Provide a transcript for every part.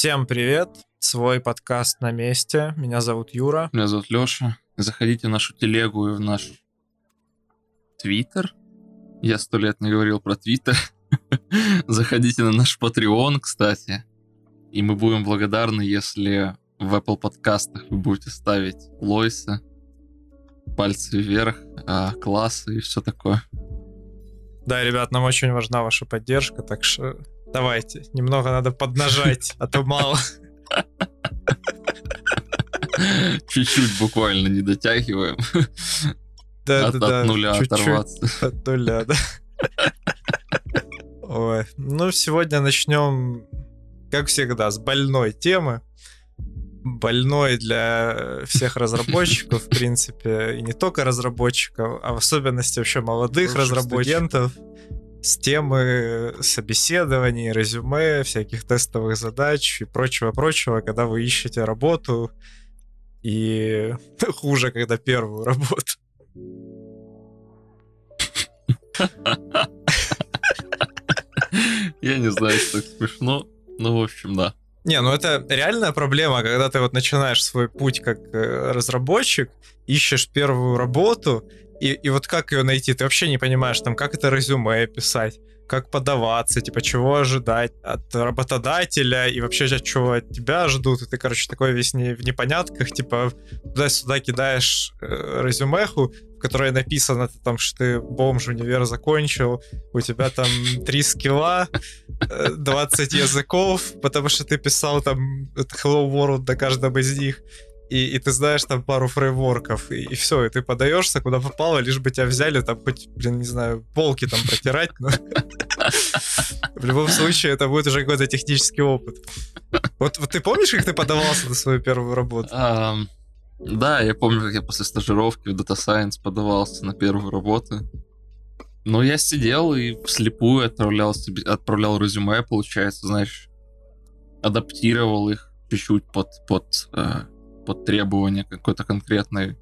Всем привет! Свой подкаст на месте. Меня зовут Юра. Меня зовут Лёша. Заходите в нашу телегу и в наш Твиттер. Я сто лет не говорил про Твиттер. Заходите на наш Patreon, кстати. И мы будем благодарны, если в Apple подкастах вы будете ставить Лойса, пальцы вверх, а, классы и все такое. Да, ребят, нам очень важна ваша поддержка, так что давайте, немного надо поднажать, а то мало. Чуть-чуть буквально не дотягиваем. Да, от, да, да. от нуля чуть-чуть оторваться. От нуля, да. Ой, ну сегодня начнем, как всегда, с больной темы. Больной для всех разработчиков, в принципе, и не только разработчиков, а в особенности вообще молодых разработчиков с темы собеседований, резюме, всяких тестовых задач и прочего-прочего, когда вы ищете работу, и хуже, когда первую работу. Я не знаю, что смешно. Ну, в общем, да. Не, ну это реальная проблема, когда ты вот начинаешь свой путь как э, разработчик, ищешь первую работу, и, и вот как ее найти, ты вообще не понимаешь, там, как это резюме писать, как подаваться, типа, чего ожидать от работодателя, и вообще, от чего от тебя ждут, и ты, короче, такой весь не, в непонятках, типа, туда-сюда кидаешь э, резюмеху, в которой написано там, что ты бомж универ закончил, у тебя там три скилла, э, 20 языков, потому что ты писал там это Hello World на каждом из них, и, и ты знаешь там пару фреймворков, и, и все, и ты подаешься куда попало, лишь бы тебя взяли, там хоть, блин, не знаю, полки там протирать, в любом случае это будет уже какой-то технический опыт. Вот, вот ты помнишь, как ты подавался на свою первую работу? Да, я помню, как я после стажировки в Data Science подавался на первую работу. Но я сидел и вслепую отправлял, себе, отправлял резюме, получается, знаешь, адаптировал их чуть-чуть под, под, э, под требования какой-то конкретной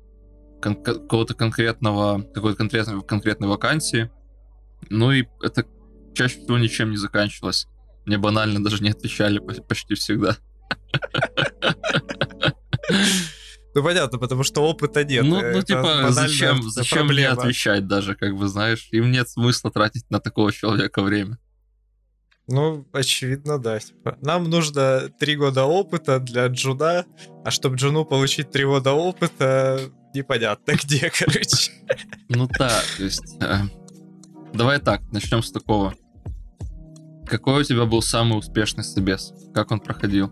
кон- какого-то конкретного какой-то конкретной, конкретной вакансии. Ну и это чаще всего ничем не заканчивалось. Мне банально даже не отвечали по- почти всегда. Ну понятно, потому что опыта нет. Ну, ну типа, зачем, зачем мне отвечать даже, как бы, знаешь? Им нет смысла тратить на такого человека время. Ну, очевидно, да. Типа, нам нужно три года опыта для джуна, а чтобы джуну получить три года опыта, непонятно где, короче. Ну да, то есть... э, давай так, начнем с такого. Какой у тебя был самый успешный собес? Как он проходил?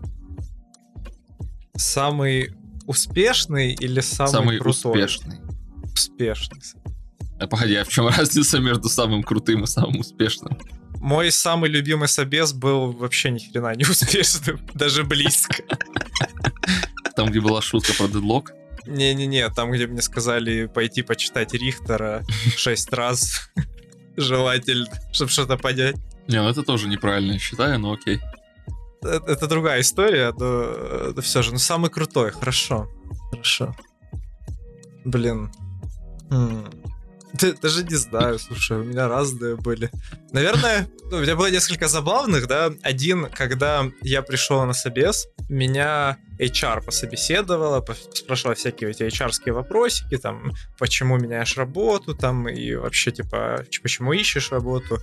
Самый успешный или самый, Самый крутой? успешный. Успешный. А погоди, а в чем разница между самым крутым и самым успешным? Мой самый любимый собес был вообще ни хрена не успешным, даже близко. Там, где была шутка про дедлок? Не-не-не, там, где мне сказали пойти почитать Рихтера шесть раз, желательно, чтобы что-то понять. Не, ну это тоже неправильно, я считаю, но окей. Это, это другая история, но, но все же. Ну, самый крутой, хорошо. Хорошо. Блин. Даже не знаю, слушай, у меня разные были. Наверное, ну, у меня было несколько забавных, да. Один, когда я пришел на собес, меня HR пособеседовала, пос- спрашивала всякие эти HR-ские вопросики, там, почему меняешь работу, там, и вообще, типа, почему ищешь работу,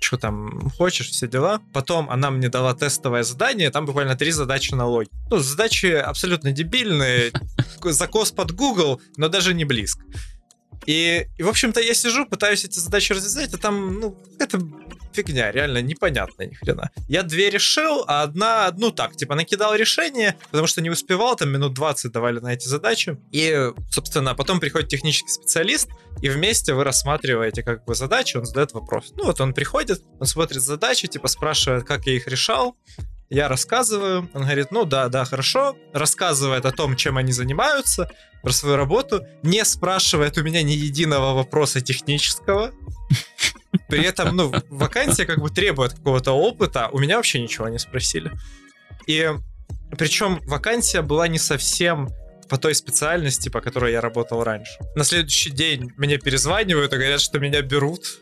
что там хочешь, все дела. Потом она мне дала тестовое задание, там буквально три задачи на логику. Ну, задачи абсолютно дебильные, закос под Google, но даже не близко. И, и, в общем-то, я сижу, пытаюсь эти задачи развязать, а там, ну, это фигня, реально непонятно ни хрена. Я две решил, а одна, ну так, типа, накидал решение, потому что не успевал, там минут 20 давали на эти задачи. И, собственно, потом приходит технический специалист, и вместе вы рассматриваете как бы задачи, он задает вопрос. Ну вот он приходит, он смотрит задачи, типа спрашивает, как я их решал, я рассказываю, он говорит, ну да, да, хорошо, рассказывает о том, чем они занимаются, про свою работу, не спрашивает у меня ни единого вопроса технического. При этом, ну, вакансия как бы требует какого-то опыта, у меня вообще ничего не спросили. И причем вакансия была не совсем по той специальности, по которой я работал раньше. На следующий день мне перезванивают и говорят, что меня берут.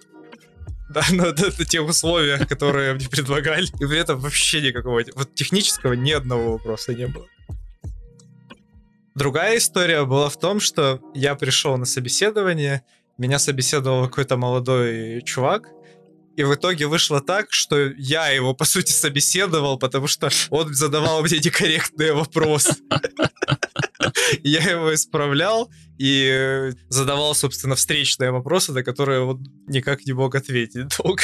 Да, на, на, на тех условиях, которые мне предлагали. И при этом вообще никакого, вот технического ни одного вопроса не было. Другая история была в том, что я пришел на собеседование, меня собеседовал какой-то молодой чувак, и в итоге вышло так, что я его, по сути, собеседовал, потому что он задавал мне некорректные вопросы. Я его исправлял и задавал, собственно, встречные вопросы, на которые он никак не мог ответить долго.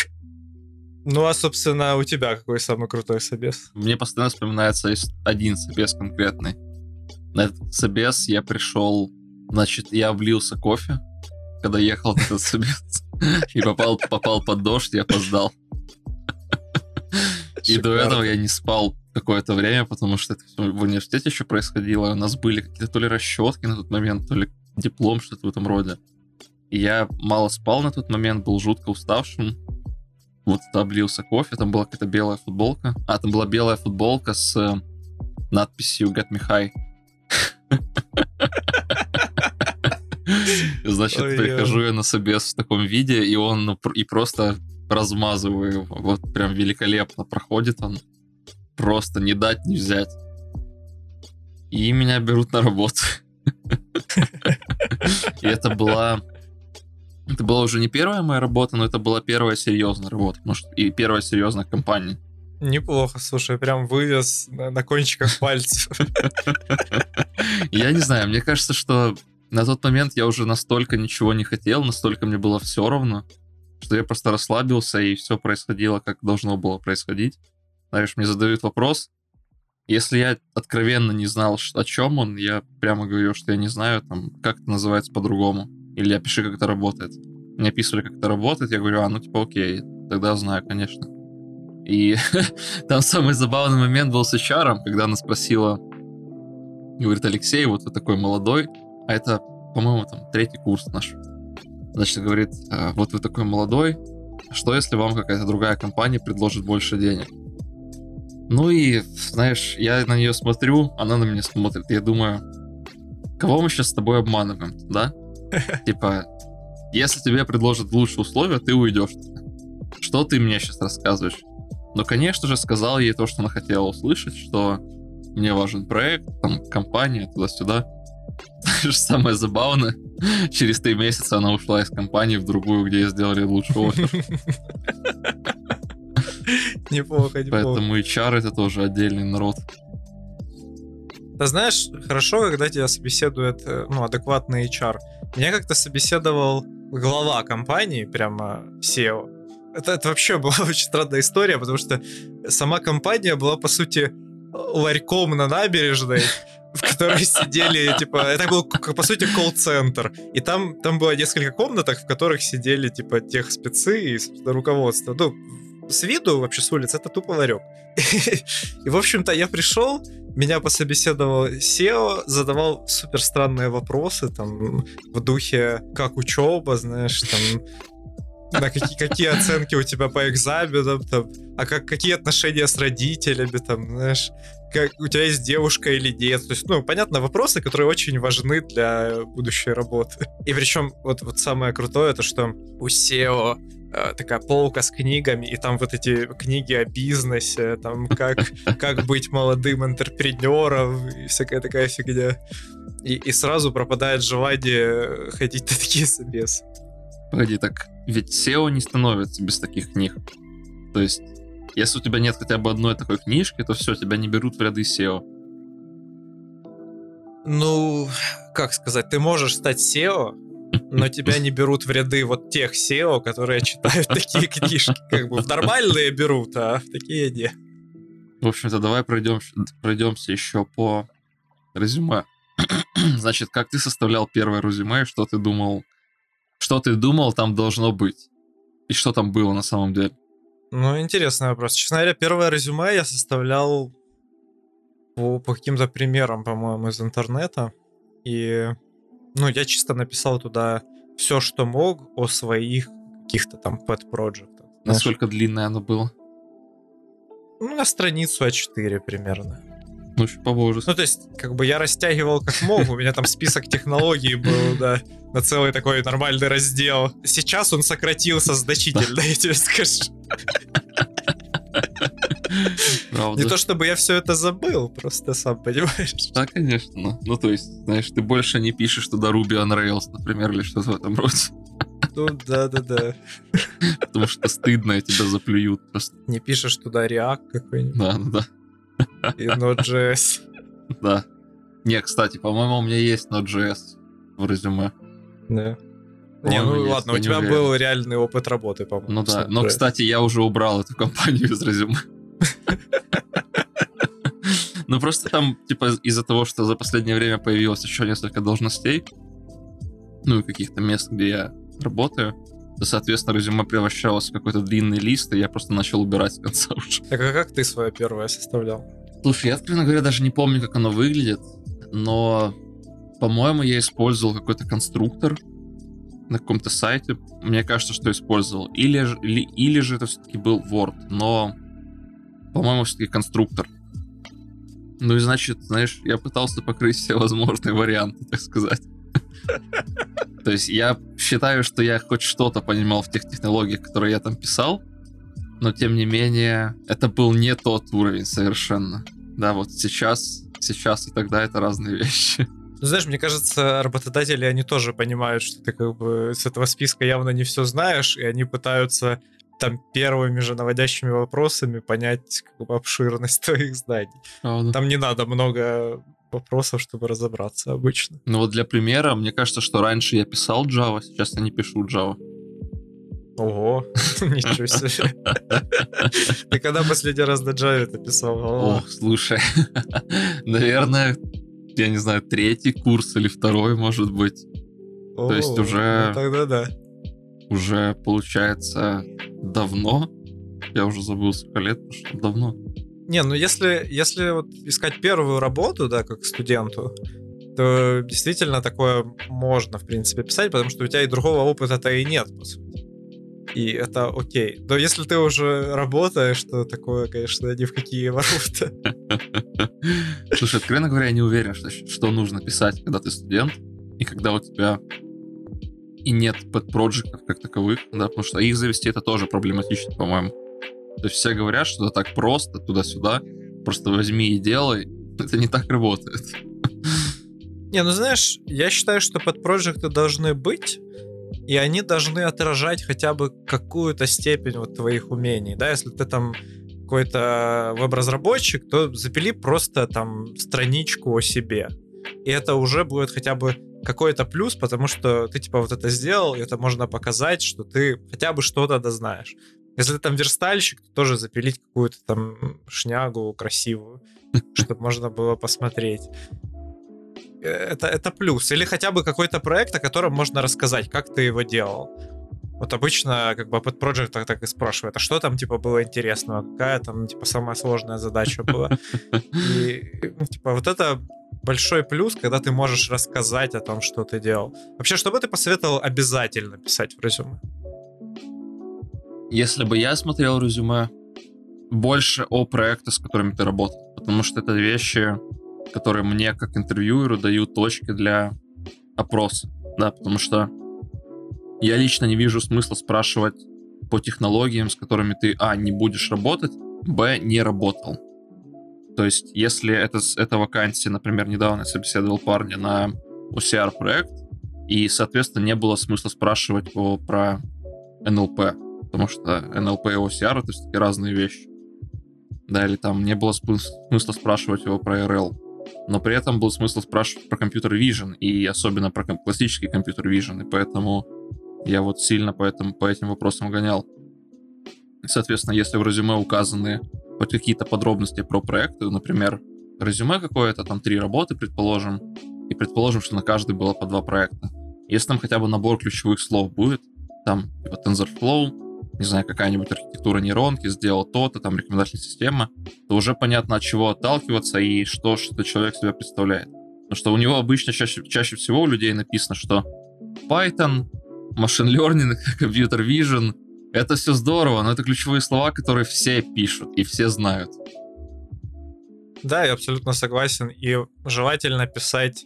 Ну, а, собственно, у тебя какой самый крутой собес? Мне постоянно вспоминается один собес конкретный. На этот собес я пришел, значит, я влился кофе, когда ехал на этот собес. И попал, попал под дождь, я опоздал. И до этого я не спал какое-то время, потому что это все в университете еще происходило. У нас были какие-то то ли расчетки на тот момент, то ли диплом, что-то в этом роде. И я мало спал на тот момент, был жутко уставшим. Вот облился кофе, там была какая-то белая футболка. А, там была белая футболка с э, надписью Get Me High. Значит, Ой, прихожу я на собес в таком виде, и он ну, и просто размазываю его. Вот прям великолепно проходит он. Просто не дать, не взять. И меня берут на работу. И это была... Это была уже не первая моя работа, но это была первая серьезная работа, может, и первая серьезная компания. Неплохо, слушай, прям вывез на, на кончиках пальцев. Я не знаю, мне кажется, что на тот момент я уже настолько ничего не хотел, настолько мне было все равно, что я просто расслабился, и все происходило, как должно было происходить. Знаешь, мне задают вопрос, если я откровенно не знал, о чем он, я прямо говорю, что я не знаю, там, как это называется по-другому. Или я пишу, как это работает. Мне описывали, как это работает, я говорю, а, ну, типа, окей, тогда знаю, конечно. И там самый забавный момент был с HR, когда она спросила, говорит, Алексей, вот вы такой молодой, а это, по-моему, там третий курс наш. Значит, говорит, «А, вот вы такой молодой, что если вам какая-то другая компания предложит больше денег? Ну и, знаешь, я на нее смотрю, она на меня смотрит, я думаю, кого мы сейчас с тобой обманываем, да? Типа, если тебе предложат лучшие условия, ты уйдешь. Что ты мне сейчас рассказываешь? Ну, конечно же, сказал ей то, что она хотела услышать, что мне важен проект, там, компания, туда-сюда. Самое забавное, через три месяца она ушла из компании в другую, где сделали офер. Неплохо, неплохо. Поэтому HR это тоже отдельный народ. Ты знаешь, хорошо, когда тебя собеседует э, ну, адекватный HR. Меня как-то собеседовал глава компании, прямо SEO. Это, это вообще была очень странная история, потому что сама компания была, по сути, ларьком на набережной, в которой сидели, типа, это был, по сути, колл-центр. И там, там было несколько комнаток, в которых сидели, типа, тех спецы и руководство. Ну, с виду вообще с улицы это тупо ларек. И, в общем-то, я пришел, меня пособеседовал SEO, задавал супер странные вопросы, там, в духе, как учеба, знаешь, там, на какие, какие оценки у тебя по экзаменам, там, а как, какие отношения с родителями, там, знаешь, как у тебя есть девушка или нет. То есть, ну, понятно, вопросы, которые очень важны для будущей работы. И причем, вот, вот самое крутое, это что у SEO э, такая полка с книгами, и там вот эти книги о бизнесе, там как, как быть молодым интерпренером и всякая такая фигня. И, и сразу пропадает желание ходить на такие собесы. Погоди, так ведь SEO не становится без таких книг. То есть, если у тебя нет хотя бы одной такой книжки, то все, тебя не берут в ряды SEO. Ну, как сказать, ты можешь стать SEO, но тебя не берут в ряды вот тех SEO, которые читают такие книжки. Как бы в нормальные берут, а в такие не. В общем-то, давай пройдем, пройдемся еще по резюме. Значит, как ты составлял первое резюме, что ты думал что ты думал там должно быть? И что там было на самом деле? Ну, интересный вопрос. Честно говоря, первое резюме я составлял по, по каким-то примерам, по-моему, из интернета. И, ну, я чисто написал туда все, что мог о своих каких-то там pet проектах. Насколько длинное оно было? Ну, на страницу А4 примерно. Ну, еще по Ну, то есть, как бы я растягивал как мог, у меня там список технологий был, да, на целый такой нормальный раздел. Сейчас он сократился значительно, я тебе скажу. Правда. Не то чтобы я все это забыл, просто сам понимаешь. Да, конечно. Ну, то есть, знаешь, ты больше не пишешь туда Ruby on Rails, например, или что-то в этом роде. Ну, да-да-да. Потому что стыдно, и тебя заплюют просто. Не пишешь туда React какой-нибудь. Да, да. И Node.js. Да. Не, кстати, по-моему, у меня есть Node.js в резюме. Да. Не, ну ладно, у тебя был реальный опыт работы, по-моему. Ну да, но, кстати, я уже убрал эту компанию из резюме. Ну просто там, типа, из-за того, что за последнее время появилось еще несколько должностей, ну и каких-то мест, где я работаю, то, соответственно, резюме превращалось в какой-то длинный лист, и я просто начал убирать с конца уже. Так а как ты свое первое составлял? Слушай, я, откровенно говоря, даже не помню, как оно выглядит, но, по-моему, я использовал какой-то конструктор на каком-то сайте. Мне кажется, что использовал. Или, или, или же это все-таки был Word, но, по-моему, все-таки конструктор. Ну и значит, знаешь, я пытался покрыть все возможные варианты, так сказать. То есть я считаю, что я хоть что-то понимал в тех технологиях, которые я там писал, но тем не менее это был не тот уровень совершенно. Да, вот сейчас, сейчас и тогда это разные вещи. Ну, знаешь, мне кажется, работодатели, они тоже понимают, что ты как бы с этого списка явно не все знаешь, и они пытаются там первыми же наводящими вопросами понять как бы, обширность твоих знаний. Правда. Там не надо много вопросов, чтобы разобраться обычно. Ну вот для примера, мне кажется, что раньше я писал Java, сейчас я не пишу Java. Ого, ничего себе. Ты когда последний раз на Java это писал? Ох, слушай, наверное, я не знаю, третий курс или второй, может быть. То есть уже... Ну тогда да. Уже, получается, давно. Я уже забыл, сколько лет, что давно. Не, ну если, если вот искать первую работу, да, как студенту, то действительно такое можно, в принципе, писать, потому что у тебя и другого опыта-то и нет, по сути. И это окей. Но если ты уже работаешь, то такое, конечно, ни в какие ворота. Слушай, откровенно говоря, я не уверен, что, что нужно писать, когда ты студент, и когда у тебя и нет подпроектов как таковых, да, потому что их завести это тоже проблематично, по-моему. То есть все говорят, что это так просто, туда-сюда, просто возьми и делай. Это не так работает. Не, ну знаешь, я считаю, что подпроекты должны быть, и они должны отражать хотя бы какую-то степень вот твоих умений, да, если ты там какой-то веб-разработчик, то запили просто там страничку о себе. И это уже будет хотя бы какой-то плюс, потому что ты типа вот это сделал, и это можно показать, что ты хотя бы что-то дознаешь. Если ты там верстальщик, то тоже запилить какую-то там шнягу красивую, чтобы можно было посмотреть. Э, это, это плюс. Или хотя бы какой-то проект, о котором можно рассказать, как ты его делал. Вот обычно как бы под проект так и спрашивают, а что там типа было интересного, какая там типа самая сложная задача была. И ну, типа вот это большой плюс, когда ты можешь рассказать о том, что ты делал. Вообще, что бы ты посоветовал обязательно писать в резюме? Если бы я смотрел резюме, больше о проектах, с которыми ты работал. Потому что это вещи, которые мне, как интервьюеру, дают точки для опроса. Да, потому что я лично не вижу смысла спрашивать по технологиям, с которыми ты, а, не будешь работать, б, не работал. То есть, если это, это вакансия, например, недавно я собеседовал парня на OCR проект, и, соответственно, не было смысла спрашивать его про NLP, потому что NLP и OCR это все-таки разные вещи. Да, или там не было смысла спрашивать его про RL. Но при этом был смысл спрашивать про компьютер Vision, и особенно про классический компьютер Vision, и поэтому я вот сильно по, этому, по этим вопросам гонял. Соответственно, если в резюме указаны какие-то подробности про проекты, например, резюме какое-то, там три работы, предположим, и предположим, что на каждый было по два проекта. Если там хотя бы набор ключевых слов будет, там типа TensorFlow, не знаю, какая-нибудь архитектура нейронки сделал то-то, там рекомендательная система, то уже понятно, от чего отталкиваться и что, что человек себя представляет. Потому что у него обычно чаще, чаще всего у людей написано, что Python, Machine Learning, Computer Vision, это все здорово, но это ключевые слова, которые все пишут и все знают. Да, я абсолютно согласен. И желательно писать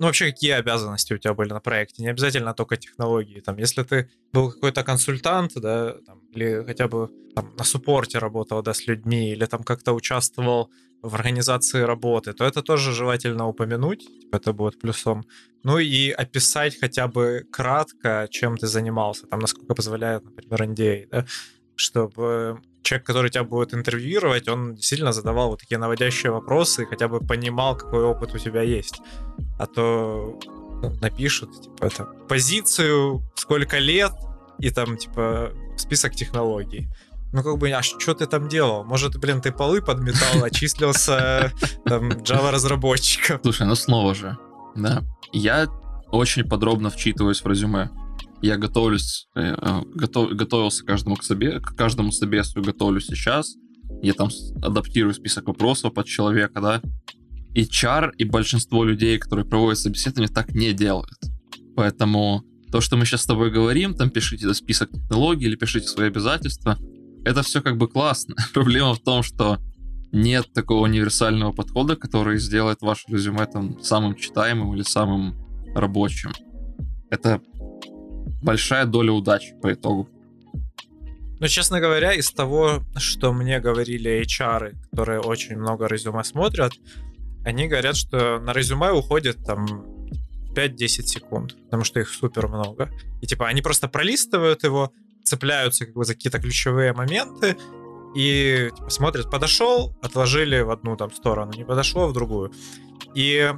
ну, вообще, какие обязанности у тебя были на проекте? Не обязательно только технологии. Там, если ты был какой-то консультант, да, там, или хотя бы там, на суппорте работал, да, с людьми, или там как-то участвовал в организации работы, то это тоже желательно упомянуть, типа, это будет плюсом. Ну и описать хотя бы кратко, чем ты занимался, там, насколько позволяет, например, NDA, да, чтобы человек, который тебя будет интервьюировать, он действительно задавал вот такие наводящие вопросы и хотя бы понимал, какой опыт у тебя есть. А то ну, напишут, типа, это, позицию, сколько лет, и там, типа, список технологий. Ну, как бы, а что ты там делал? Может, блин, ты полы подметал, очислился там Java-разработчиком? Слушай, ну снова же, да. Я очень подробно вчитываюсь в резюме я готовлюсь, э, э, готов, готовился к каждому к себе, к каждому собесу готовлюсь сейчас. Я там адаптирую список вопросов под человека, да. И чар, и большинство людей, которые проводят собеседование, так не делают. Поэтому то, что мы сейчас с тобой говорим, там пишите список технологий или пишите свои обязательства, это все как бы классно. Проблема в том, что нет такого универсального подхода, который сделает ваше резюме там самым читаемым или самым рабочим. Это большая доля удачи по итогу. Ну, честно говоря, из того, что мне говорили HR, которые очень много резюме смотрят, они говорят, что на резюме уходит там 5-10 секунд, потому что их супер много. И типа они просто пролистывают его, цепляются как бы за какие-то ключевые моменты и типа, смотрят, подошел, отложили в одну там сторону, не подошло в другую. И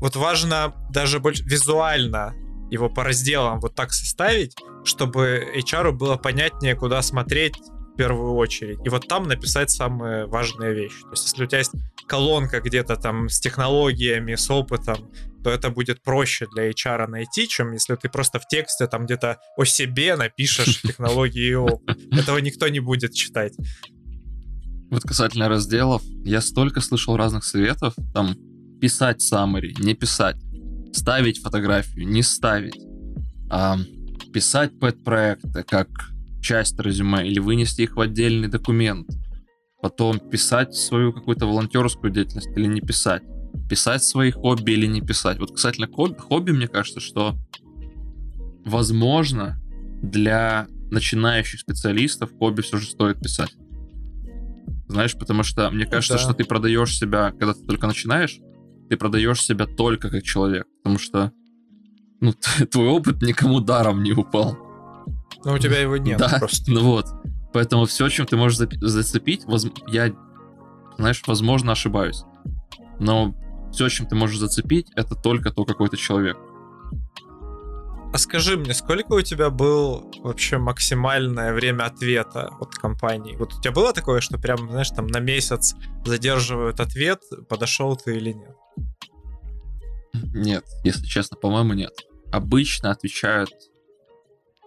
вот важно даже больше визуально его по разделам вот так составить, чтобы HR было понятнее, куда смотреть в первую очередь. И вот там написать самые важные вещи. То есть, если у тебя есть колонка где-то там с технологиями, с опытом, то это будет проще для HR найти, чем если ты просто в тексте там где-то о себе напишешь технологии и опыт. Этого никто не будет читать. Вот касательно разделов, я столько слышал разных советов, там писать summary, не писать ставить фотографию, не ставить, а писать пэт-проекты как часть резюме или вынести их в отдельный документ, потом писать свою какую-то волонтерскую деятельность или не писать, писать свои хобби или не писать. Вот касательно хобби, мне кажется, что возможно для начинающих специалистов хобби все же стоит писать. Знаешь, потому что мне кажется, да. что ты продаешь себя, когда ты только начинаешь, ты продаешь себя только как человек, потому что ну, твой опыт никому даром не упал. Но у тебя его нет да, просто. Ну вот. Поэтому все, чем ты можешь зацепить, воз... я, знаешь, возможно, ошибаюсь. Но все, чем ты можешь зацепить, это только то какой-то человек. А скажи мне, сколько у тебя был вообще максимальное время ответа от компании? Вот у тебя было такое, что прям, знаешь, там на месяц задерживают ответ, подошел ты или нет? Нет, если честно, по-моему, нет. Обычно отвечают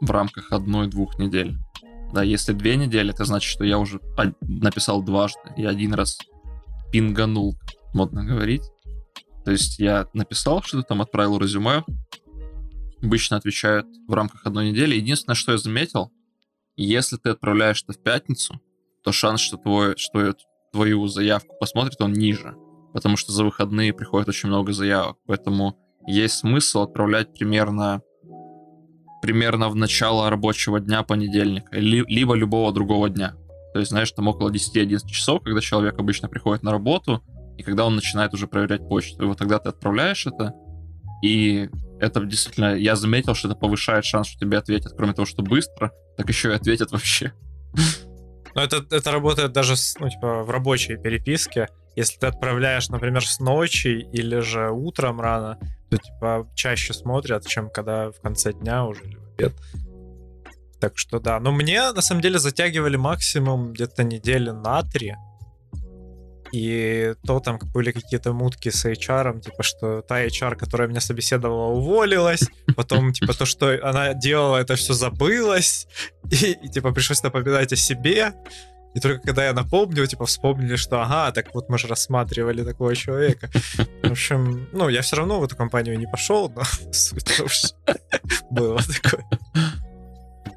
в рамках одной-двух недель. Да, если две недели, это значит, что я уже написал дважды. и один раз пинганул, модно говорить. То есть я написал что-то там, отправил резюме. Обычно отвечают в рамках одной недели. Единственное, что я заметил, если ты отправляешь это в пятницу, то шанс, что, твой, что твою заявку посмотрит, он ниже потому что за выходные приходит очень много заявок. Поэтому есть смысл отправлять примерно примерно в начало рабочего дня понедельника, либо любого другого дня. То есть, знаешь, там около 10-11 часов, когда человек обычно приходит на работу, и когда он начинает уже проверять почту. И вот тогда ты отправляешь это, и это действительно, я заметил, что это повышает шанс, что тебе ответят, кроме того, что быстро, так еще и ответят вообще. Но это, это работает даже ну, типа, в рабочей переписке. Если ты отправляешь, например, с ночи или же утром рано, то типа чаще смотрят, чем когда в конце дня уже или в обед. Так что да. Но мне на самом деле затягивали максимум где-то недели на три. И то там были какие-то мутки с HR, типа, что та HR, которая меня собеседовала, уволилась, потом, типа, то, что она делала, это все забылось, и, и типа, пришлось напоминать о себе. И только когда я напомнил, типа, вспомнили, что ага, так вот мы же рассматривали такого человека. В общем, ну, я все равно в эту компанию не пошел, но было такое.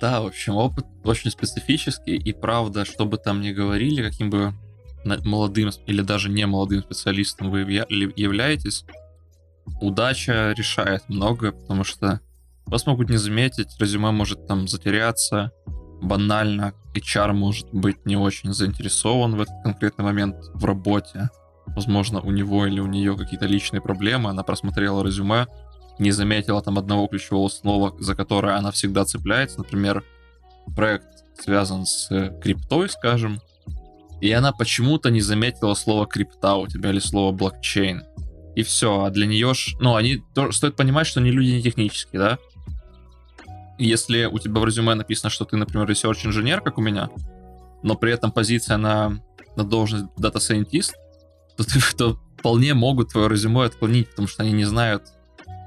Да, в общем, опыт очень специфический, и правда, что бы там ни говорили, каким бы молодым или даже не молодым специалистом вы являетесь, удача решает многое, потому что вас могут не заметить, резюме может там затеряться, банально HR может быть не очень заинтересован в этот конкретный момент в работе. Возможно, у него или у нее какие-то личные проблемы, она просмотрела резюме, не заметила там одного ключевого слова, за которое она всегда цепляется. Например, проект связан с криптой, скажем, и она почему-то не заметила слово крипта у тебя или слово блокчейн. И все, а для нее ж, ну, они, то, стоит понимать, что они люди не технические, да? Если у тебя в резюме написано, что ты, например, research -инженер, как у меня, но при этом позиция на, на должность дата-сайентист, то, ты, то вполне могут твое резюме отклонить, потому что они не знают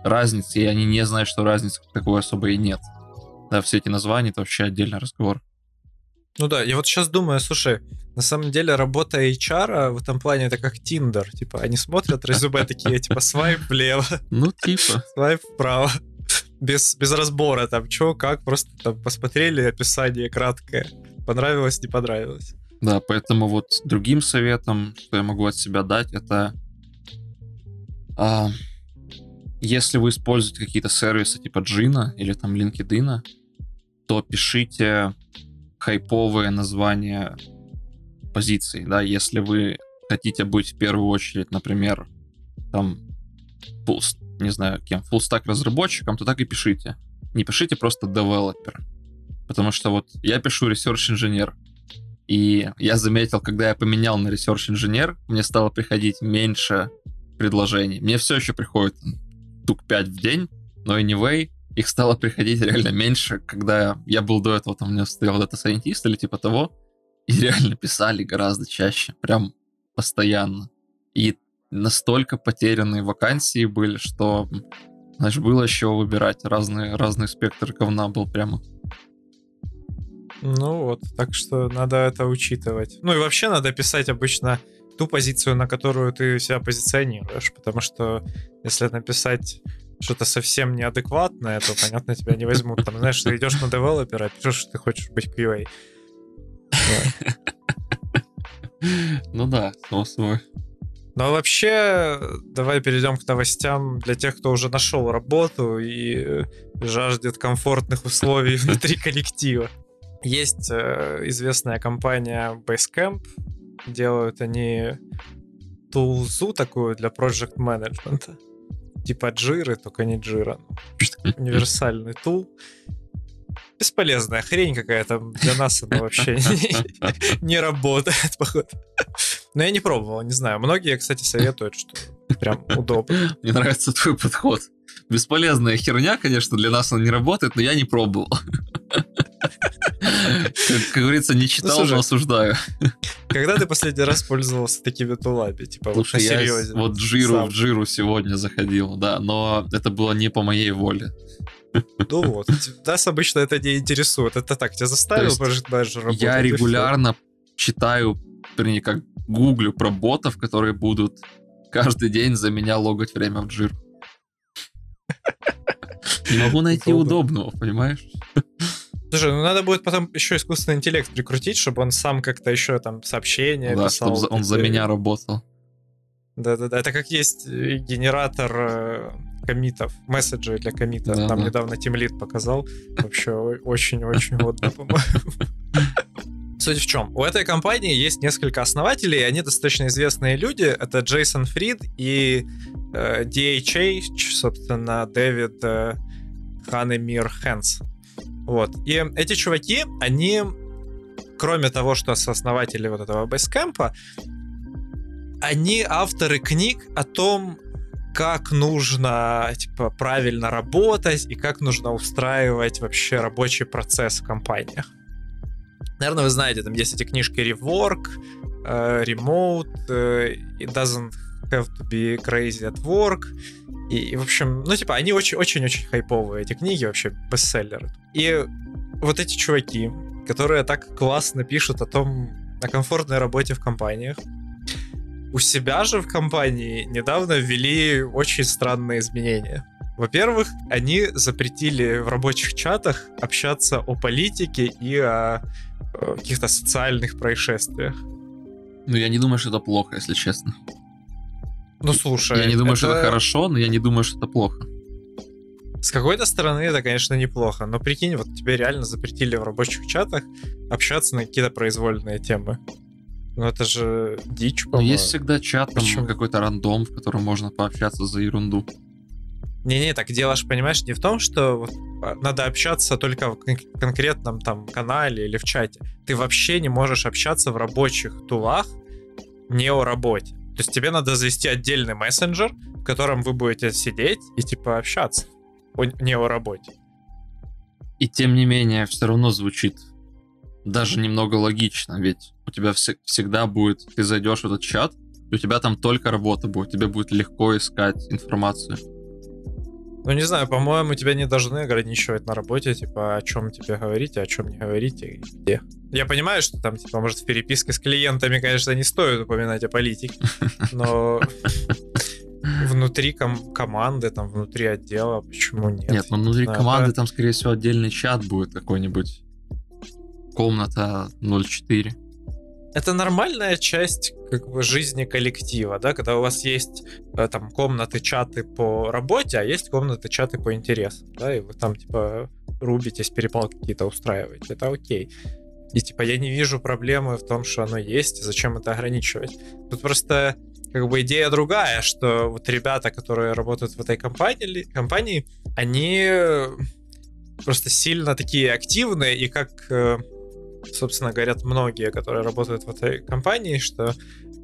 разницы, и они не знают, что разницы такой особой и нет. Да, все эти названия — это вообще отдельный разговор. Ну да, я вот сейчас думаю, слушай, на самом деле работа HR в этом плане это как Тиндер. Типа, они смотрят резюме такие, типа, свайп влево. Ну, типа. Свайп вправо. Без, без разбора там, что, как, просто там посмотрели описание краткое. Понравилось, не понравилось. Да, поэтому вот другим советом, что я могу от себя дать, это а, если вы используете какие-то сервисы типа Джина или там LinkedIn, то пишите хайповые названия позиций, да, если вы хотите быть в первую очередь, например, там, full, не знаю, кем, фуллстак разработчиком, то так и пишите. Не пишите просто developer. Потому что вот я пишу research инженер, и я заметил, когда я поменял на research инженер, мне стало приходить меньше предложений. Мне все еще приходит штук 5 в день, но anyway, их стало приходить реально меньше, когда я был до этого, там у меня стоял дата-сайентист или типа того, и реально писали гораздо чаще, прям постоянно. И настолько потерянные вакансии были, что, знаешь, было еще выбирать разные, разные спектры говна был прямо. Ну вот, так что надо это учитывать. Ну и вообще надо писать обычно ту позицию, на которую ты себя позиционируешь, потому что если написать что-то совсем неадекватное, то, понятно, тебя не возьмут. Там, знаешь, ты идешь на девелопера, пишешь, что ты хочешь быть QA. Ну да, само собой. Ну а вообще, давай перейдем к новостям для тех, кто уже нашел работу и жаждет комфортных условий внутри коллектива. Есть э, известная компания Basecamp. Делают они тулзу такую для project менеджмента типа джиры, только не джира. Универсальный тул. Бесполезная хрень какая-то. Для нас она вообще не работает, походу. Но я не пробовал, не знаю. Многие, кстати, советуют, что прям удобно. Мне нравится твой подход. Бесполезная херня, конечно, для нас она не работает, но я не пробовал. Как, говорится, не читал, ну, слушай, но осуждаю. Когда ты последний раз пользовался такими тулами? Типа, Слушай, вот я вот Джиру, в Джиру сегодня заходил, да, но это было не по моей воле. Ну вот, нас обычно это не интересует. Это так, тебя заставил прожить работать? Я регулярно читаю, вернее, как гуглю про ботов, которые будут каждый день за меня логать время в Джир. Не могу найти удобного, понимаешь? Слушай, ну надо будет потом еще искусственный интеллект прикрутить, чтобы он сам как-то еще там сообщения да, писал. чтобы он за меня работал. Да-да-да, это как есть э, генератор э, комитов, месседжей для комита. Да, Там да. недавно Тимлит показал. Вообще очень-очень годно, по-моему. Суть в чем? У этой компании есть несколько основателей, и они достаточно известные люди. Это Джейсон Фрид и э, DHA, собственно, Дэвид э, Ханемир Хэнс. Вот. И эти чуваки, они, кроме того, что сооснователи вот этого бейскэмпа, они авторы книг о том, как нужно типа правильно работать и как нужно устраивать вообще рабочий процесс в компаниях. Наверное, вы знаете, там есть эти книжки Rework, uh, Remote, It doesn't have to be crazy at work. И, и в общем, ну, типа, они очень-очень-очень хайповые, эти книги, вообще бестселлеры. И вот эти чуваки, которые так классно пишут о том, о комфортной работе в компаниях, у себя же в компании недавно ввели очень странные изменения. Во-первых, они запретили в рабочих чатах общаться о политике и о каких-то социальных происшествиях. Ну, я не думаю, что это плохо, если честно. Ну, слушай. Я не думаю, что это хорошо, но я не думаю, что это плохо. С какой-то стороны это, конечно, неплохо, но прикинь, вот тебе реально запретили в рабочих чатах общаться на какие-то произвольные темы. Ну это же дичь, по есть всегда чат, там какой-то рандом, в котором можно пообщаться за ерунду. Не-не, так дело понимаешь, не в том, что а, надо общаться только в кон- конкретном там канале или в чате. Ты вообще не можешь общаться в рабочих тулах не о работе. То есть тебе надо завести отдельный мессенджер, в котором вы будете сидеть и типа общаться не о работе. И тем не менее, все равно звучит даже немного логично, ведь у тебя вс- всегда будет, ты зайдешь в этот чат, у тебя там только работа будет, тебе будет легко искать информацию. Ну, не знаю, по-моему, тебя не должны ограничивать на работе, типа, о чем тебе говорить, о чем не говорите, и где. Я понимаю, что там, типа, может, в переписке с клиентами, конечно, не стоит упоминать о политике, но внутри ком- команды, там, внутри отдела, почему нет? Нет, ну внутри знаю, команды там, скорее всего, отдельный чат будет какой-нибудь. Комната 04. Это нормальная часть как бы жизни коллектива, да, когда у вас есть э, там комнаты, чаты по работе, а есть комнаты, чаты по интересам, да, и вы там типа рубитесь, перепалки какие-то устраиваете, это окей. И типа я не вижу проблемы в том, что оно есть, зачем это ограничивать. Тут просто как бы идея другая, что вот ребята, которые работают в этой компании, компании они просто сильно такие активные, и как, э, собственно, говорят многие, которые работают в этой компании, что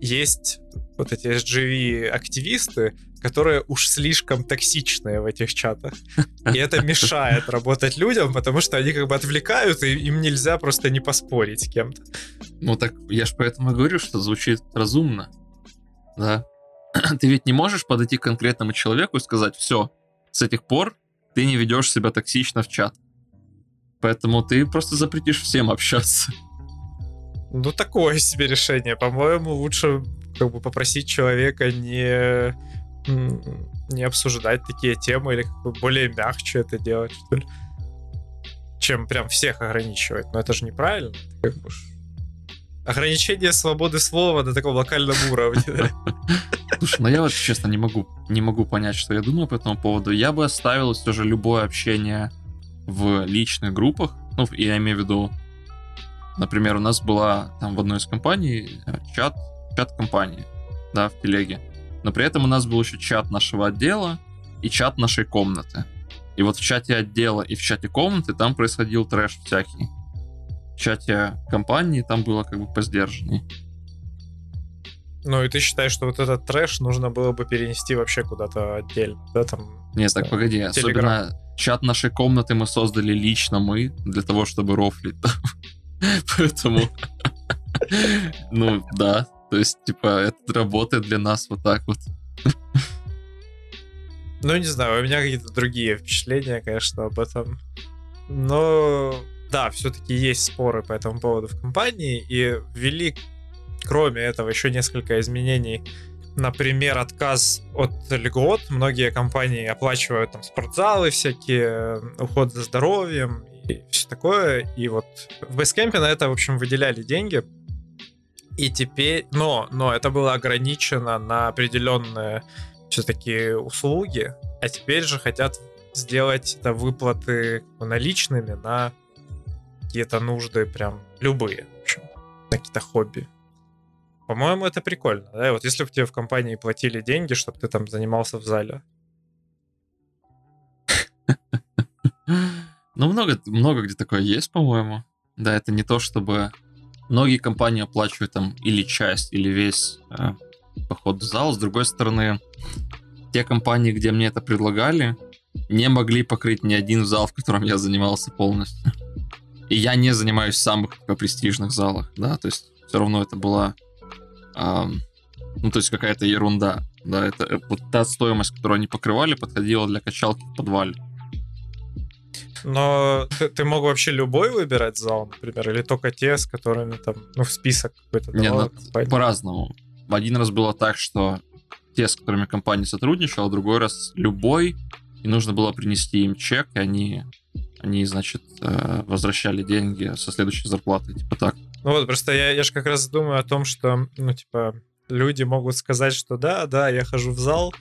есть вот эти SGV-активисты, которые уж слишком токсичные в этих чатах. И это мешает работать людям, потому что они как бы отвлекают, и им нельзя просто не поспорить с кем-то. Ну так я же поэтому и говорю, что звучит разумно да. Ты ведь не можешь подойти к конкретному человеку и сказать, все, с этих пор ты не ведешь себя токсично в чат. Поэтому ты просто запретишь всем общаться. Ну, такое себе решение. По-моему, лучше как бы попросить человека не, не обсуждать такие темы или как бы более мягче это делать, что ли. Чем прям всех ограничивать. Но это же неправильно. Как бы ограничение свободы слова на таком локальном уровне. Слушай, ну я вот честно не могу, не могу понять, что я думаю по этому поводу. Я бы оставил все же любое общение в личных группах. Ну, я имею в виду, например, у нас была там в одной из компаний э, чат, чат компании, да, в телеге. Но при этом у нас был еще чат нашего отдела и чат нашей комнаты. И вот в чате отдела и в чате комнаты там происходил трэш всякий чате компании там было как бы посдержанней. Ну и ты считаешь, что вот этот трэш нужно было бы перенести вообще куда-то отдельно, да, там? Нет, так погоди, особенно чат нашей комнаты мы создали лично мы, для того, чтобы рофлить Поэтому, ну да, то есть, типа, это работает для нас вот так вот. Ну, не знаю, у меня какие-то другие впечатления, конечно, об этом. Но да, все-таки есть споры по этому поводу в компании, и ввели, кроме этого, еще несколько изменений. Например, отказ от льгот. Многие компании оплачивают там спортзалы всякие, уход за здоровьем и все такое. И вот в Basecamp на это, в общем, выделяли деньги. И теперь, но, но это было ограничено на определенные все-таки услуги, а теперь же хотят сделать это выплаты наличными на какие-то нужды, прям любые, в общем, какие-то хобби. По-моему, это прикольно, да? Вот если бы тебе в компании платили деньги, чтобы ты там занимался в зале. Ну, много, много где такое есть, по-моему. Да, это не то, чтобы... Многие компании оплачивают там или часть, или весь э, поход в зал. С другой стороны, те компании, где мне это предлагали, не могли покрыть ни один зал, в котором я занимался полностью. И я не занимаюсь в самых престижных залах, да, то есть все равно это была, ну, то есть какая-то ерунда, да, это э, вот та стоимость, которую они покрывали, подходила для качалки в подвале. Но ты, ты мог вообще любой выбирать зал, например, или только те, с которыми там, ну, в список какой-то Не, ну, по-разному. Один раз было так, что те, с которыми компания сотрудничала, другой раз любой, и нужно было принести им чек, и они они, значит, э, возвращали деньги со следующей зарплаты, типа так. Ну вот, просто я, я же как раз думаю о том, что, ну, типа, люди могут сказать, что да, да, я хожу в зал,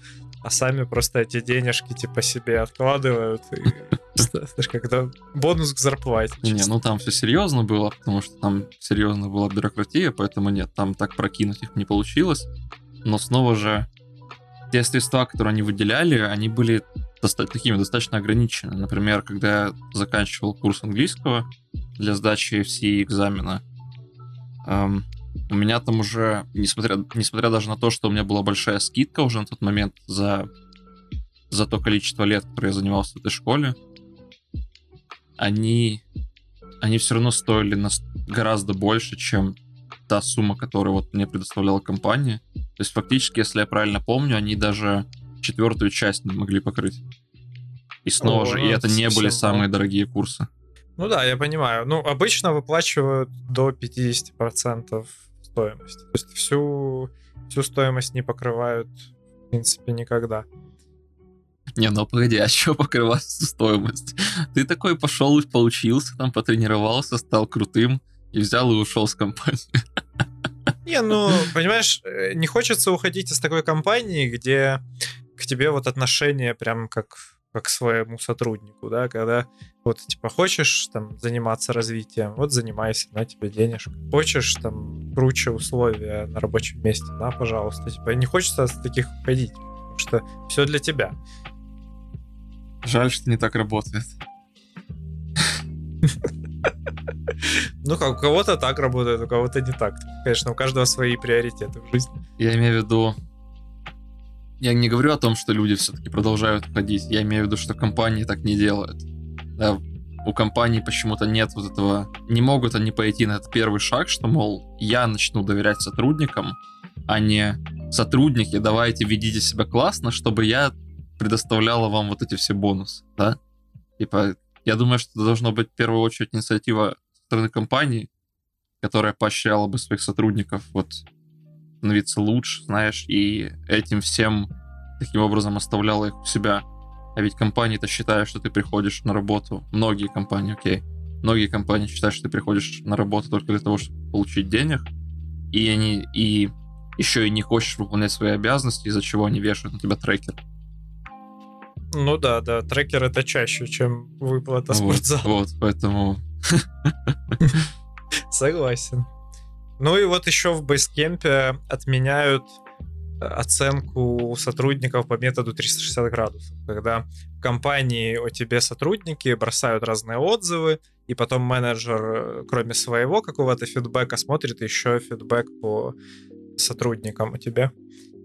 а сами просто эти денежки, типа, себе откладывают. Знаешь, когда бонус к зарплате. Не, ну там все серьезно было, потому что там серьезно была бюрократия, поэтому нет, там так прокинуть их не получилось. Но снова же, те средства, которые они выделяли, они были доста- такими достаточно ограничены. Например, когда я заканчивал курс английского для сдачи FC экзамена, эм, у меня там уже, несмотря, несмотря даже на то, что у меня была большая скидка уже на тот момент за, за то количество лет, которое я занимался в этой школе, они, они все равно стоили нас гораздо больше, чем та сумма, которую вот мне предоставляла компания. То есть фактически, если я правильно помню, они даже четвертую часть не могли покрыть. И снова О, же, ну, и это не были мало. самые дорогие курсы. Ну да, я понимаю. Ну, обычно выплачивают до 50% стоимости. То есть всю, всю стоимость не покрывают, в принципе, никогда. Не, ну погоди, а что покрывать всю стоимость? Ты такой пошел и поучился, там потренировался, стал крутым и взял и ушел с компании. Не, ну, понимаешь, э, не хочется уходить из такой компании, где к тебе вот отношение прям как как к своему сотруднику, да, когда вот, типа, хочешь там заниматься развитием, вот занимайся, на тебе денежка. Хочешь там круче условия на рабочем месте, на, пожалуйста. Типа, не хочется с таких уходить, потому что все для тебя. Жаль, что не так работает. Ну, как у кого-то так работает, у кого-то не так. Конечно, у каждого свои приоритеты в жизни. Я имею в виду... Я не говорю о том, что люди все-таки продолжают уходить. Я имею в виду, что компании так не делают. Да, у компаний почему-то нет вот этого... Не могут они пойти на этот первый шаг, что, мол, я начну доверять сотрудникам, а не сотрудники, давайте ведите себя классно, чтобы я предоставляла вам вот эти все бонусы, да? Типа, я думаю, что это должно быть в первую очередь инициатива стороны компании, которая поощряла бы своих сотрудников вот становиться лучше, знаешь, и этим всем таким образом оставляла их у себя. А ведь компании-то считают, что ты приходишь на работу. Многие компании, окей. Многие компании считают, что ты приходишь на работу только для того, чтобы получить денег. И они и еще и не хочешь выполнять свои обязанности, из-за чего они вешают на тебя трекер. Ну да, да, трекер это чаще, чем выплата Вот, спортзала. вот, поэтому Согласен. Ну и вот еще в Basecamp отменяют э, оценку сотрудников по методу 360 градусов, когда в компании о тебе сотрудники бросают разные отзывы, и потом менеджер, э, кроме своего какого-то фидбэка, смотрит еще фидбэк по сотрудникам у тебя.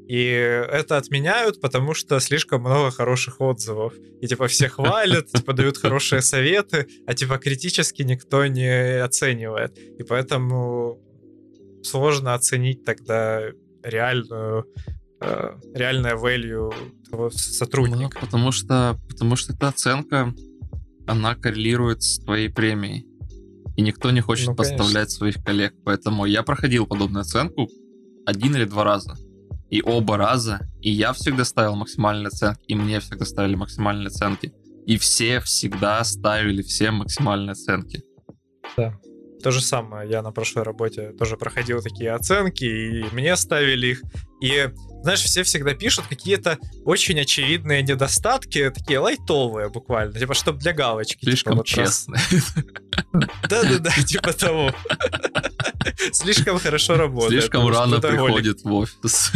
И это отменяют, потому что слишком много хороших отзывов. И типа все хвалят, типа дают хорошие советы, а типа критически никто не оценивает. И поэтому сложно оценить тогда реальную э, реальное value того Ну, сотрудника. потому что, потому что эта оценка, она коррелирует с твоей премией. И никто не хочет Ну, конечно. подставлять своих коллег. Поэтому я проходил подобную оценку один или два раза. И оба раза, и я всегда ставил максимальные оценки, и мне всегда ставили максимальные оценки. И все всегда ставили всем максимальные оценки. То же самое, я на прошлой работе тоже проходил такие оценки, и мне ставили их. И, знаешь, все всегда пишут какие-то очень очевидные недостатки, такие лайтовые буквально, типа, чтобы для галочки. типа, Слишком вот раз. честно. Да-да-да, типа того. Слишком хорошо работает. Слишком рано приходит в офис.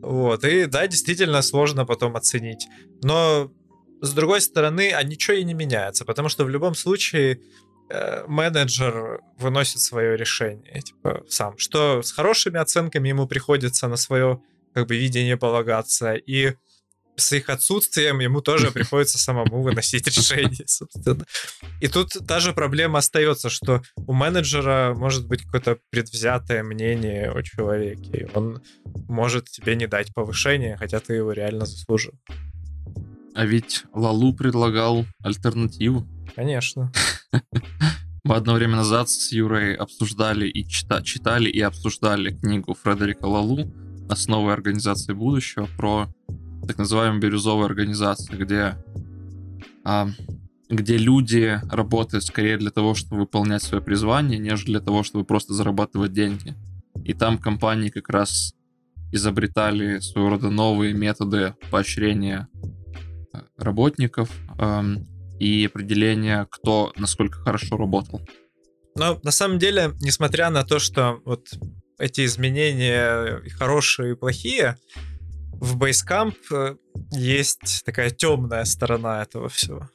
Вот, и да, действительно сложно потом оценить. Но, с другой стороны, а ничего и не меняется, потому что в любом случае э, менеджер выносит свое решение, типа, сам. Что с хорошими оценками ему приходится на свое, как бы, видение полагаться, и с их отсутствием ему тоже приходится самому выносить решение, собственно. И тут та же проблема остается, что у менеджера может быть какое-то предвзятое мнение о человеке. Он может тебе не дать повышение, хотя ты его реально заслужил. А ведь Лалу предлагал альтернативу. Конечно. Мы одно время назад с Юрой обсуждали и чита- читали и обсуждали книгу Фредерика Лалу «Основы организации будущего» про так называемые бирюзовые организации, где а, где люди работают скорее для того, чтобы выполнять свое призвание, нежели для того, чтобы просто зарабатывать деньги. И там компании как раз изобретали своего рода новые методы поощрения работников эм, и определения, кто насколько хорошо работал. Но на самом деле, несмотря на то, что вот эти изменения хорошие, и плохие, в Basecamp э, есть такая темная сторона этого всего.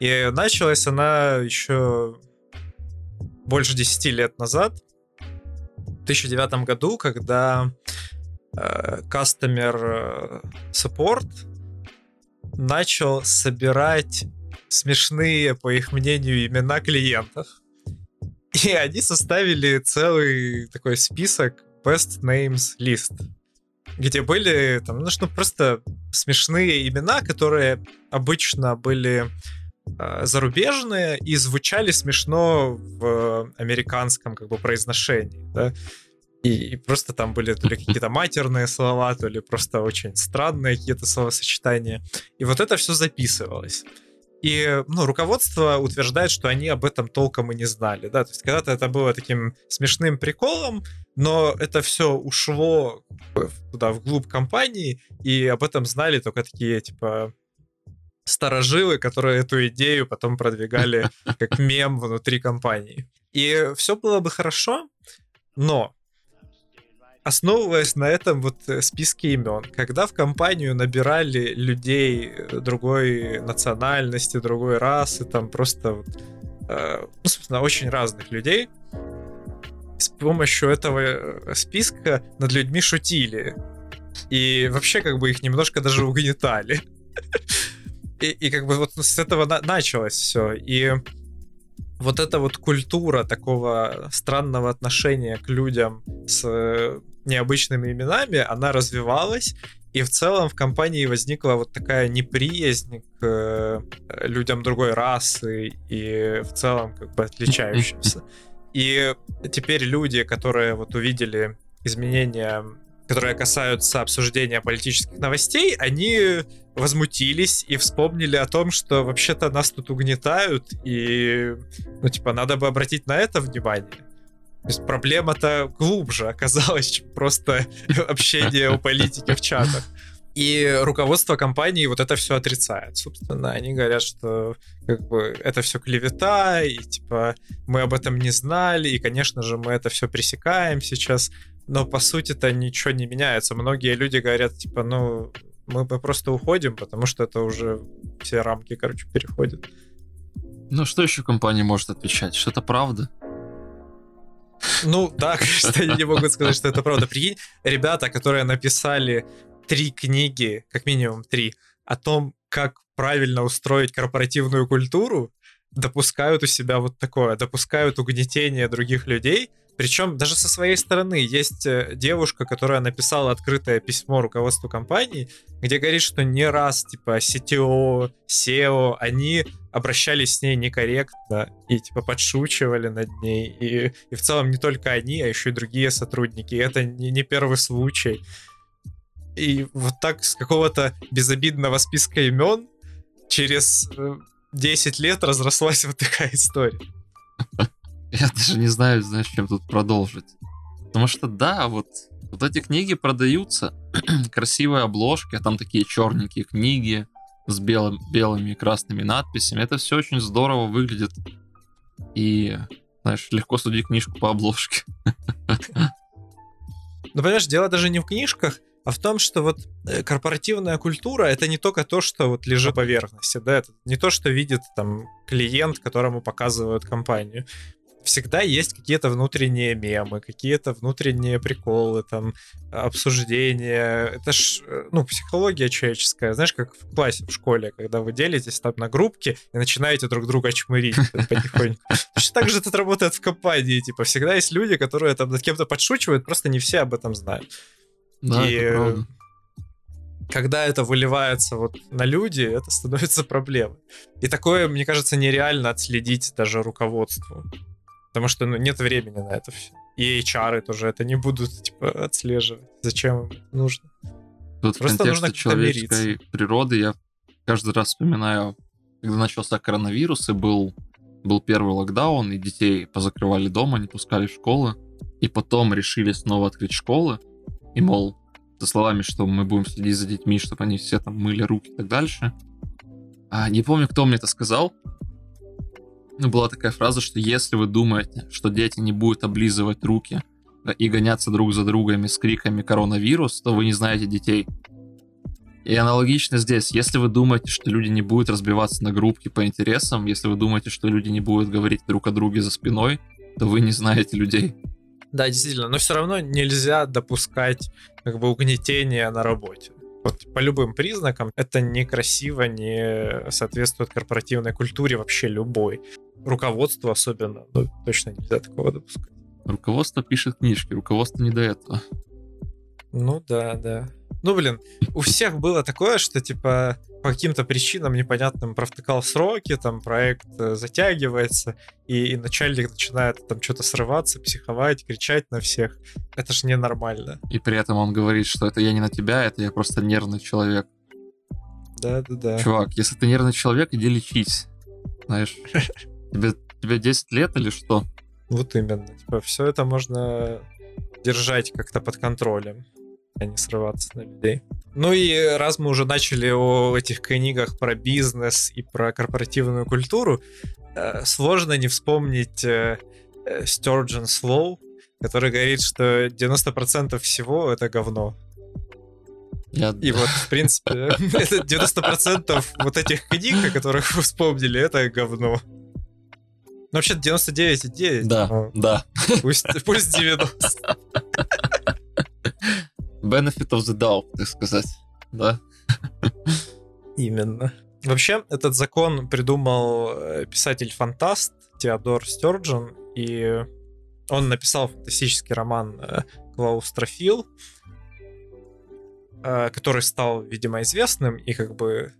И началась она еще больше 10 лет назад, в 2009 году, когда э, Customer э, Support начал собирать смешные, по их мнению, имена клиентов. И они составили целый такой список Best Names List, где были там, ну что, просто смешные имена, которые обычно были э, зарубежные и звучали смешно в американском как бы произношении, да. И, и просто там были то ли какие-то матерные слова, то ли просто очень странные какие-то словосочетания. И вот это все записывалось. И ну, руководство утверждает, что они об этом толком и не знали. Да? То есть когда-то это было таким смешным приколом, но это все ушло туда, вглубь компании, и об этом знали только такие, типа, старожилы, которые эту идею потом продвигали как мем внутри компании. И все было бы хорошо, но основываясь на этом вот э, списке имен, когда в компанию набирали людей э, другой национальности, другой расы, там просто вот, э, ну, собственно, очень разных людей, с помощью этого э, списка над людьми шутили. И вообще как бы их немножко даже угнетали. И, и как бы вот с этого на- началось все. И вот эта вот культура такого странного отношения к людям с необычными именами, она развивалась, и в целом в компании возникла вот такая неприязнь к э, людям другой расы и в целом как бы отличающимся. И теперь люди, которые вот увидели изменения, которые касаются обсуждения политических новостей, они возмутились и вспомнили о том, что вообще-то нас тут угнетают, и, ну, типа, надо бы обратить на это внимание. То есть проблема-то глубже оказалась, чем просто общение у политики в чатах. И руководство компании вот это все отрицает, собственно. Они говорят, что как бы это все клевета, и типа мы об этом не знали, и, конечно же, мы это все пресекаем сейчас. Но по сути-то ничего не меняется. Многие люди говорят, типа, ну, мы просто уходим, потому что это уже все рамки, короче, переходят. Ну, что еще компания может отвечать? Что это правда? Ну, да, конечно, они не могут сказать, что это правда. Прикинь, ребята, которые написали три книги, как минимум три, о том, как правильно устроить корпоративную культуру, допускают у себя вот такое, допускают угнетение других людей — причем даже со своей стороны есть э, девушка, которая написала открытое письмо руководству компании, где говорит, что не раз, типа, CTO, SEO, они обращались с ней некорректно и, типа, подшучивали над ней. И, и в целом не только они, а еще и другие сотрудники. И это не, не первый случай. И вот так с какого-то безобидного списка имен через 10 э, лет разрослась вот такая история. Я даже не знаю, знаешь, чем тут продолжить. Потому что, да, вот, вот эти книги продаются, красивые обложки, а там такие черненькие книги с белым, белыми и красными надписями. Это все очень здорово выглядит. И, знаешь, легко судить книжку по обложке. Ну, понимаешь, дело даже не в книжках, а в том, что вот э, корпоративная культура это не только то, что вот лежит на поверхности, да, это не то, что видит там клиент, которому показывают компанию всегда есть какие-то внутренние мемы, какие-то внутренние приколы, там, обсуждения. Это ж, э, ну, психология человеческая. Знаешь, как в классе, в школе, когда вы делитесь там на группки и начинаете друг друга чмырить потихоньку. Точно так же это работает в компании. Типа, всегда есть люди, которые там над кем-то подшучивают, просто не все об этом знают. Да, и это когда это выливается вот на люди, это становится проблемой. И такое, мне кажется, нереально отследить даже руководству. Потому что ну, нет времени на это все. И HR тоже это не будут типа отслеживать. Зачем им нужно? Тут Просто в нужно человеческой мириться. природы я каждый раз вспоминаю когда начался коронавирус и был, был первый локдаун, и детей позакрывали дома, не пускали в школы, и потом решили снова открыть школы, и, мол, со словами, что мы будем следить за детьми, чтобы они все там мыли руки и так дальше. А, не помню, кто мне это сказал. Ну, была такая фраза, что если вы думаете, что дети не будут облизывать руки и гоняться друг за другами с криками коронавирус, то вы не знаете детей. И аналогично здесь. Если вы думаете, что люди не будут разбиваться на группки по интересам, если вы думаете, что люди не будут говорить друг о друге за спиной, то вы не знаете людей. Да, действительно, но все равно нельзя допускать как бы угнетения на работе. Вот по любым признакам это некрасиво, не соответствует корпоративной культуре вообще любой. Руководство особенно, ну, точно нельзя такого допускать. Руководство пишет книжки, руководство не до этого. Ну да, да. Ну, блин, у всех было такое, что, типа, по каким-то причинам непонятным провтыкал сроки, там проект э, затягивается, и, и начальник начинает там что-то срываться, психовать, кричать на всех. Это ж ненормально. И при этом он говорит, что это я не на тебя, это я просто нервный человек. Да-да-да. Чувак, если ты нервный человек, иди лечись. Знаешь, тебе, тебе 10 лет или что? Вот именно. Типа, все это можно держать как-то под контролем а не срываться на людей. Ну и раз мы уже начали о этих книгах про бизнес и про корпоративную культуру, э, сложно не вспомнить э, э, Sturgeon Slow, который говорит, что 90% всего это говно. Я... И вот, в принципе, 90% вот этих книг, о которых вы вспомнили, это говно. Ну, вообще 99,9. Да, да. Пусть, пусть 90 benefit of the doubt, так сказать, да? Именно. Вообще, этот закон придумал э, писатель-фантаст Теодор Стерджин, и он написал фантастический роман э, «Клаустрофил», э, который стал, видимо, известным, и как бы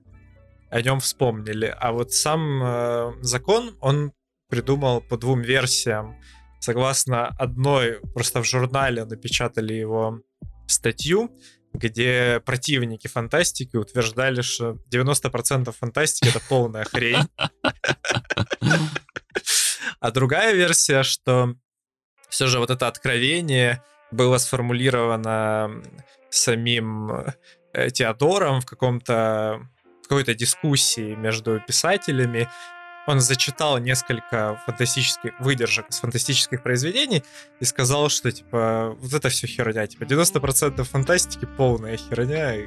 о нем вспомнили. А вот сам закон он придумал по двум версиям. Согласно одной, просто в журнале напечатали его статью, где противники фантастики утверждали, что 90% фантастики это полная хрень. А другая версия, что все же вот это откровение было сформулировано самим э, Теодором в каком-то какой-то дискуссии между писателями, он зачитал несколько фантастических выдержек из фантастических произведений и сказал, что, типа, вот это все херня, типа, 90% фантастики полная херня, и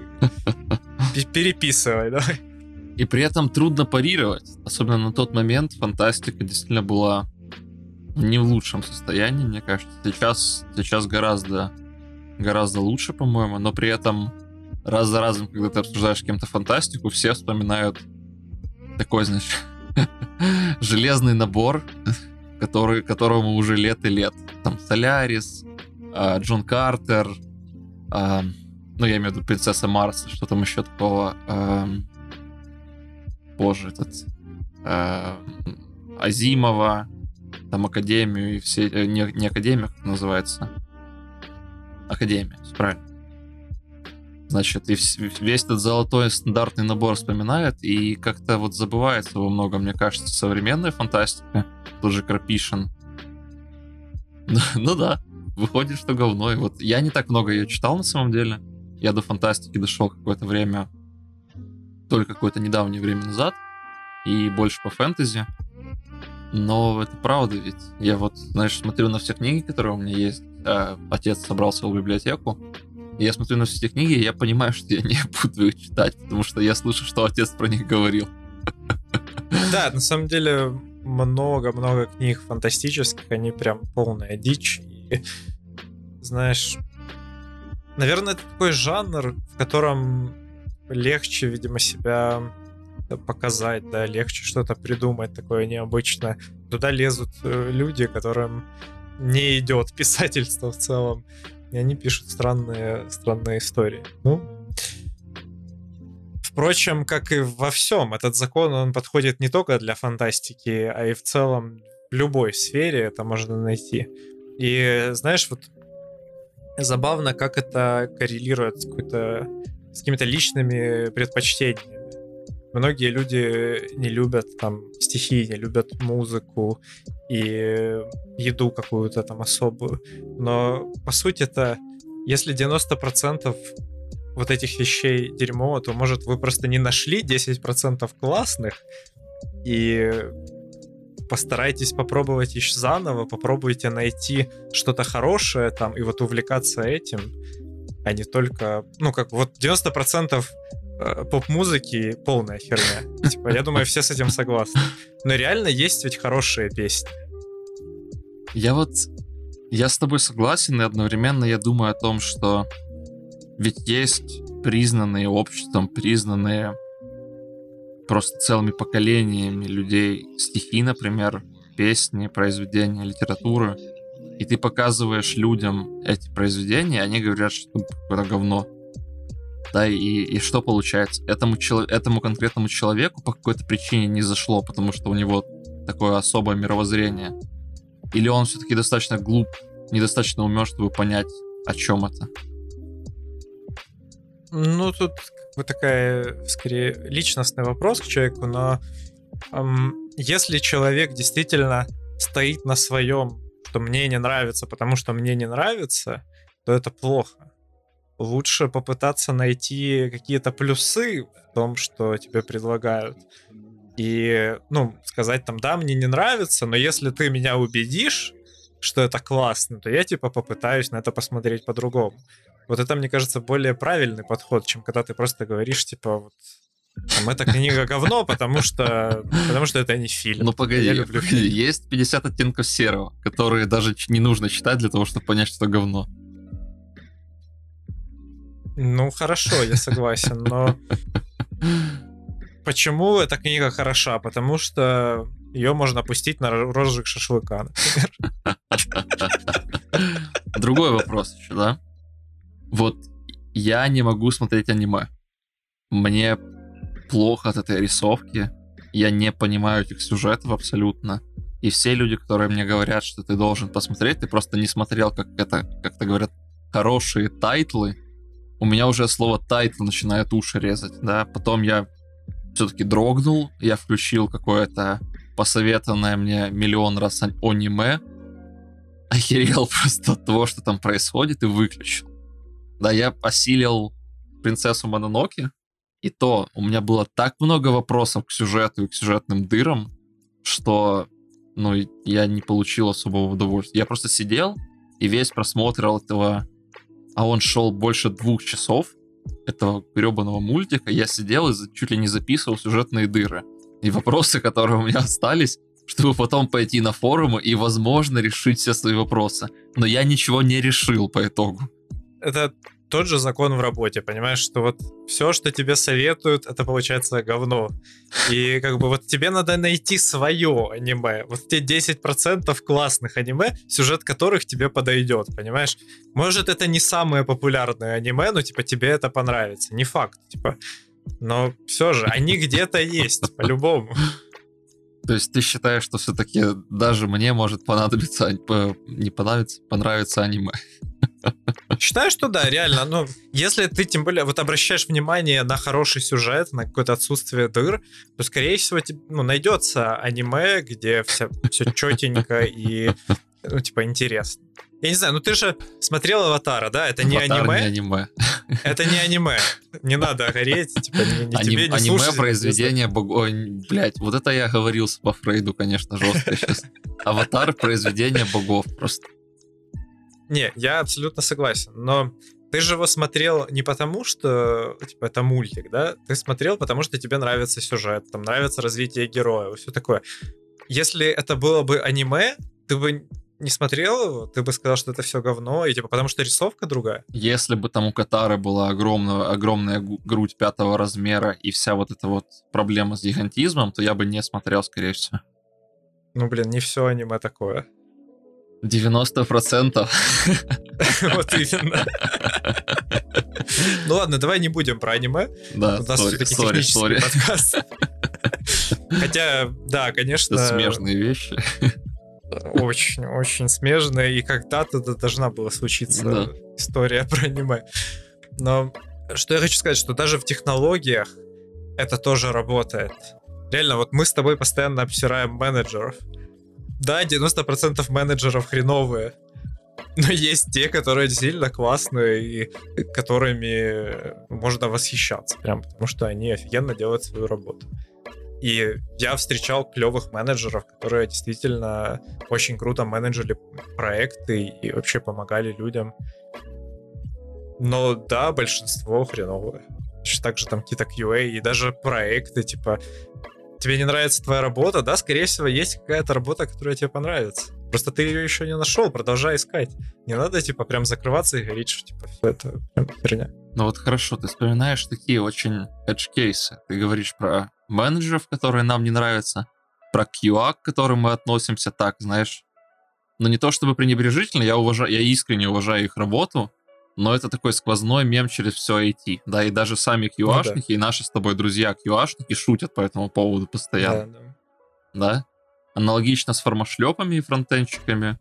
переписывай, давай. И при этом трудно парировать. Особенно на тот момент фантастика действительно была не в лучшем состоянии, мне кажется. Сейчас, сейчас гораздо, гораздо лучше, по-моему, но при этом раз за разом, когда ты обсуждаешь кем-то фантастику, все вспоминают такой, значит, железный набор, который, которому уже лет и лет. Там Солярис, э, Джон Картер, э, ну, я имею в виду Принцесса Марс, что там еще такого. Э, боже, этот... Азимова, там Академию и все... Э, не, не Академия, как называется. Академия, правильно значит, и весь этот золотой стандартный набор вспоминает, и как-то вот забывается во многом, мне кажется, современная фантастика, тоже Крапишин. Ну, ну да, выходит, что говно. И вот я не так много ее читал на самом деле. Я до фантастики дошел какое-то время, только какое-то недавнее время назад, и больше по фэнтези. Но это правда ведь. Я вот, знаешь, смотрю на все книги, которые у меня есть. А, отец собрался в библиотеку, я смотрю на все эти книги, и я понимаю, что я не буду их читать, потому что я слышу, что отец про них говорил. Да, на самом деле много-много книг фантастических, они прям полная дичь. И, знаешь, наверное, это такой жанр, в котором легче, видимо, себя показать, да, легче что-то придумать такое необычное. Туда лезут э, люди, которым не идет писательство в целом и они пишут странные, странные истории. Ну, Впрочем, как и во всем, этот закон, он подходит не только для фантастики, а и в целом в любой сфере это можно найти. И знаешь, вот забавно, как это коррелирует с, с какими-то личными предпочтениями. Многие люди не любят там стихи, не любят музыку и еду какую-то там особую. Но по сути это, если 90% вот этих вещей дерьмо, то может вы просто не нашли 10% классных и постарайтесь попробовать еще заново, попробуйте найти что-то хорошее там и вот увлекаться этим, а не только, ну как вот 90% э, поп-музыки полная херня. Типа, я думаю, все с этим согласны. Но реально есть ведь хорошие песни. Я вот... Я с тобой согласен, и одновременно я думаю о том, что ведь есть признанные обществом, признанные просто целыми поколениями людей стихи, например, песни, произведения, литературы, и ты показываешь людям эти произведения, они говорят, что это говно. Да, и, и что получается? Этому, этому конкретному человеку по какой-то причине не зашло, потому что у него такое особое мировоззрение. Или он все-таки достаточно глуп, недостаточно умен, чтобы понять, о чем это. Ну, тут как бы такая, скорее, личностный вопрос к человеку, но эм, если человек действительно стоит на своем, что мне не нравится, потому что мне не нравится, то это плохо. Лучше попытаться найти какие-то плюсы в том, что тебе предлагают. И, ну, сказать там, да, мне не нравится, но если ты меня убедишь, что это классно, то я, типа, попытаюсь на это посмотреть по-другому. Вот это, мне кажется, более правильный подход, чем когда ты просто говоришь, типа, вот, там, эта книга говно, потому что, потому что это не фильм. Ну погоди, я люблю фильм. есть 50 оттенков серого, которые даже не нужно читать для того, чтобы понять, что говно. Ну хорошо, я согласен, но почему эта книга хороша? Потому что ее можно пустить на розжиг шашлыка, например. Другой вопрос еще, да? Вот я не могу смотреть аниме. Мне плохо от этой рисовки. Я не понимаю этих сюжетов абсолютно. И все люди, которые мне говорят, что ты должен посмотреть, ты просто не смотрел, как это, как-то говорят, хорошие тайтлы. У меня уже слово тайтл начинает уши резать, да. Потом я все-таки дрогнул, я включил какое-то посоветованное мне миллион раз аниме, охерел просто от того, что там происходит, и выключил. Да, я осилил принцессу Мононоки, и то у меня было так много вопросов к сюжету и к сюжетным дырам, что, ну, я не получил особого удовольствия. Я просто сидел и весь просмотрел этого, а он шел больше двух часов, этого гребаного мультика, я сидел и чуть ли не записывал сюжетные дыры. И вопросы, которые у меня остались, чтобы потом пойти на форумы и, возможно, решить все свои вопросы. Но я ничего не решил по итогу это тот же закон в работе, понимаешь, что вот все, что тебе советуют, это получается говно. И как бы вот тебе надо найти свое аниме. Вот те 10% классных аниме, сюжет которых тебе подойдет, понимаешь? Может, это не самое популярное аниме, но типа тебе это понравится. Не факт, типа. Но все же, они где-то есть, по-любому. То есть ты считаешь, что все-таки даже мне может понадобиться, не понравится, понравится аниме? Считаю, что да, реально. Ну, если ты тем более вот обращаешь внимание на хороший сюжет, на какое-то отсутствие дыр, то, скорее всего, ну, найдется аниме, где все, все четенько и, ну, типа, интересно. Я не знаю, ну ты же смотрел Аватара, да? Это не Аватар аниме. не аниме. Это не аниме. Не надо гореть, типа, не, не Аним, тебе, не Аниме слушать, произведение богов... Блять, вот это я говорился по Фрейду, конечно, жестко сейчас. Аватар произведение богов просто. Не, я абсолютно согласен, но ты же его смотрел не потому, что типа это мультик, да? Ты смотрел, потому что тебе нравится сюжет, там нравится развитие героя, все такое. Если это было бы аниме, ты бы не смотрел его, ты бы сказал, что это все говно, и типа потому что рисовка другая. Если бы там у Катары была огромная, огромная грудь пятого размера и вся вот эта вот проблема с гигантизмом, то я бы не смотрел, скорее всего. Ну, блин, не все аниме такое. 90%. Вот именно. Ну ладно, давай не будем про аниме. Да, У нас все-таки технический подкаст. Хотя, да, конечно... Это смежные вещи. Очень, очень смежные. И когда-то должна была случиться да. история про аниме. Но что я хочу сказать, что даже в технологиях это тоже работает. Реально, вот мы с тобой постоянно обсираем менеджеров. Да, 90% менеджеров хреновые. Но есть те, которые действительно классные и которыми можно восхищаться. Прям потому что они офигенно делают свою работу. И я встречал клевых менеджеров, которые действительно очень круто менеджили проекты и вообще помогали людям. Но да, большинство хреновое. Также там какие-то QA и даже проекты, типа, тебе не нравится твоя работа, да, скорее всего, есть какая-то работа, которая тебе понравится. Просто ты ее еще не нашел, продолжай искать. Не надо, типа, прям закрываться и говорить, что, типа, все это прям херня. Ну вот хорошо, ты вспоминаешь такие очень edge кейсы. Ты говоришь про менеджеров, которые нам не нравятся, про QA, к которым мы относимся так, знаешь. Но не то чтобы пренебрежительно, я, уважаю, я искренне уважаю их работу, но это такой сквозной мем через все IT. Да, и даже сами QA-шники, ну, да. и наши с тобой друзья QA-шники шутят по этому поводу постоянно. Да, да. да? Аналогично с формошлепами и фронтенщиками.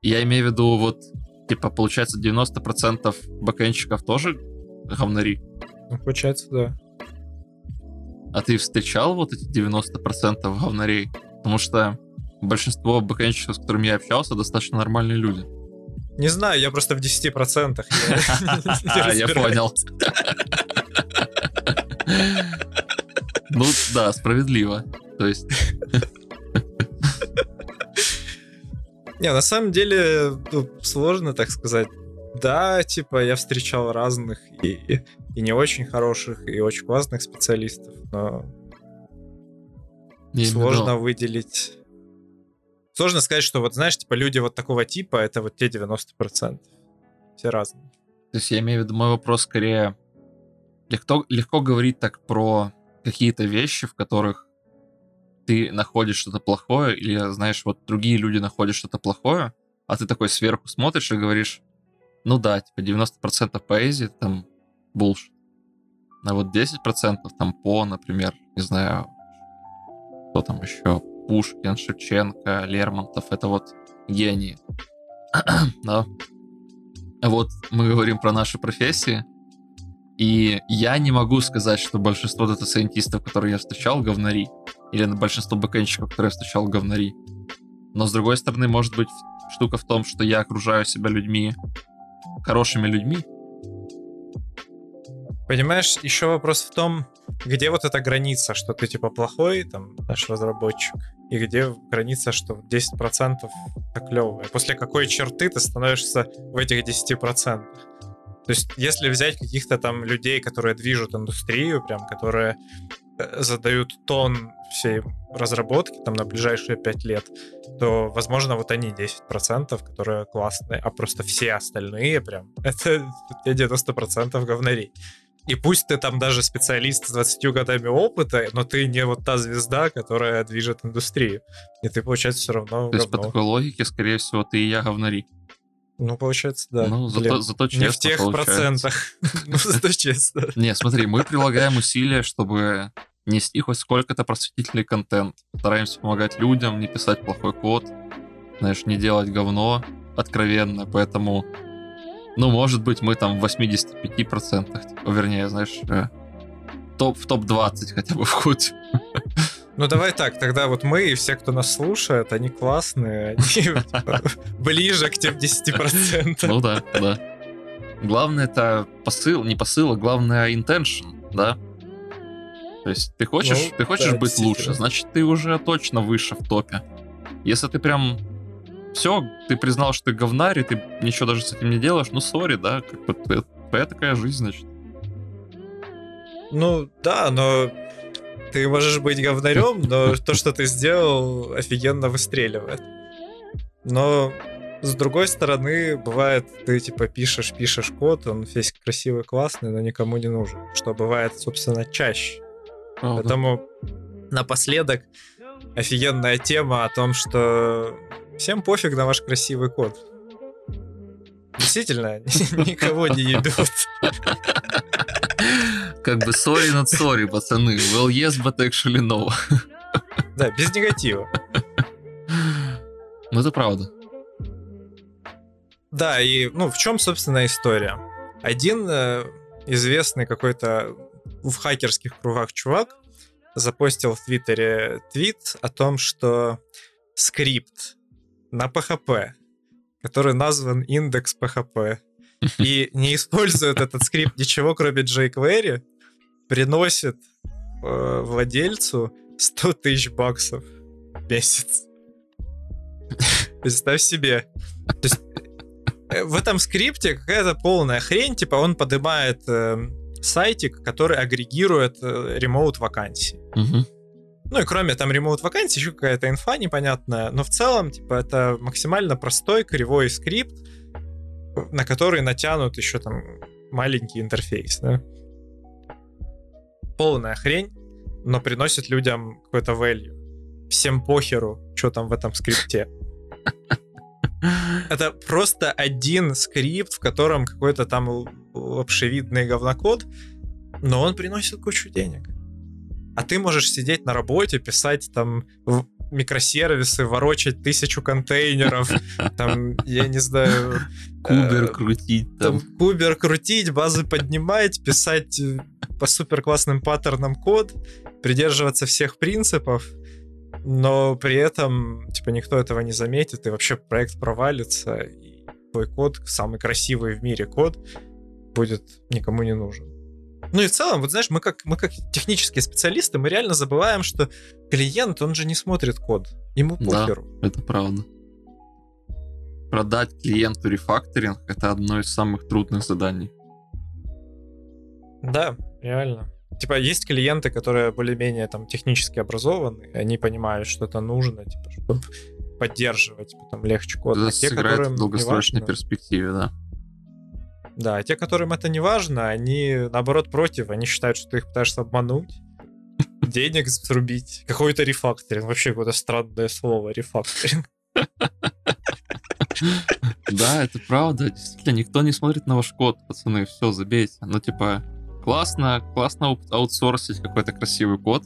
Я имею в виду, вот, типа, получается, 90% бэкенщиков тоже говнари. Ну, получается, да. А ты встречал вот эти 90% говнарей? Потому что большинство бэкенщиков, с которыми я общался, достаточно нормальные люди. Не знаю, я просто в 10%. Я понял. Ну да, справедливо. То есть... Не, на самом деле, ну, сложно так сказать. Да, типа, я встречал разных и, и не очень хороших, и очень классных специалистов, но сложно выделить Сложно сказать, что вот, знаешь, типа люди вот такого типа, это вот те 90%. Все разные. То есть я имею в виду, мой вопрос скорее... Легко, легко говорить так про какие-то вещи, в которых ты находишь что-то плохое, или, знаешь, вот другие люди находят что-то плохое, а ты такой сверху смотришь и говоришь, ну да, типа 90% поэзии там булшит. А вот 10% там по, например, не знаю, кто там еще, Пушкин, Шевченко, Лермонтов — это вот гении. да. Вот мы говорим про наши профессии, и я не могу сказать, что большинство дата-сайентистов, которые я встречал, говнари. Или большинство бэкэнщиков, которые я встречал, говнари. Но с другой стороны, может быть, штука в том, что я окружаю себя людьми, хорошими людьми. Понимаешь, еще вопрос в том, где вот эта граница, что ты типа плохой, там, наш разработчик, и где граница, что 10% это клево. И после какой черты ты становишься в этих 10%. То есть, если взять каких-то там людей, которые движут индустрию, прям, которые э, задают тон всей разработки там на ближайшие 5 лет, то, возможно, вот они 10%, которые классные, а просто все остальные прям, это те 90% говнарей. И пусть ты там даже специалист с 20 годами опыта, но ты не вот та звезда, которая движет индустрию. И ты, получается, все равно То есть по такой логике, скорее всего, ты и я говнари. Ну, получается, да. Ну, зато, зато честно Не в тех получается. процентах. Ну, зато честно. Не, смотри, мы прилагаем усилия, чтобы нести хоть сколько-то просветительный контент. Стараемся помогать людям, не писать плохой код, знаешь, не делать говно откровенно, поэтому ну, может быть, мы там в 85%, типа, вернее, знаешь, э, топ, в топ-20 хотя бы входим. Ну давай так, тогда вот мы и все, кто нас слушает, они классные, они типа, ближе к тем 10%. Ну да, да. Главное это посыл, не посыл, а главное intention, да? То есть ты хочешь, ну, ты хочешь да, быть лучше, значит ты уже точно выше в топе. Если ты прям все, ты признал, что ты говнарь, и ты ничего даже с этим не делаешь, ну, сори, да, как бы твоя такая жизнь, значит. Ну, да, но ты можешь быть говнарем, но то, что ты сделал, офигенно выстреливает. Но с другой стороны, бывает, ты типа пишешь, пишешь код, он весь красивый, классный, но никому не нужен. Что бывает, собственно, чаще. О, Поэтому да. напоследок офигенная тема о том, что Всем пофиг на ваш красивый код. Действительно, никого не ебет. Как бы сори над сори, пацаны. Well, yes, but actually no. Да, без негатива. Ну, это правда. Да, и, ну, в чем, собственно, история? Один э, известный какой-то в хакерских кругах чувак запостил в Твиттере твит о том, что скрипт на PHP, который назван индекс PHP, и не использует этот скрипт ничего, кроме jQuery, приносит э, владельцу 100 тысяч баксов в месяц. Представь себе. То есть э, в этом скрипте какая-то полная хрень, типа он поднимает э, сайтик, который агрегирует э, ремоут вакансии. Мгм. Ну и кроме там ремоут вакансий, еще какая-то инфа непонятная. Но в целом, типа, это максимально простой кривой скрипт, на который натянут еще там маленький интерфейс, да? Полная хрень, но приносит людям какой-то value. Всем похеру, что там в этом скрипте. Это просто один скрипт, в котором какой-то там лапшевидный говнокод, но он приносит кучу денег. А ты можешь сидеть на работе, писать там микросервисы, ворочать тысячу контейнеров, там, я не знаю... Кубер э, крутить там там. кубер крутить, базы поднимать, писать э, по супер классным паттернам код, придерживаться всех принципов, но при этом, типа, никто этого не заметит, и вообще проект провалится, и твой код, самый красивый в мире код, будет никому не нужен. Ну и в целом, вот знаешь, мы как, мы как технические специалисты, мы реально забываем, что клиент, он же не смотрит код. Ему Да. похеру. Это правда. Продать клиенту рефакторинг это одно из самых трудных заданий. Да, реально. Типа, есть клиенты, которые более-менее там технически образованы, и они понимают, что это нужно, типа, чтобы поддерживать потом легче код. это А те, сыграет в долгосрочной важно- перспективе, да. Да, те, которым это не важно, они наоборот против, они считают, что ты их пытаешься обмануть, денег срубить, какой-то рефакторинг, вообще какое-то странное слово, рефакторинг. Да, это правда. Действительно, никто не смотрит на ваш код, пацаны. Все, забейте. Ну, типа, классно, классно аут- аутсорсить какой-то красивый код,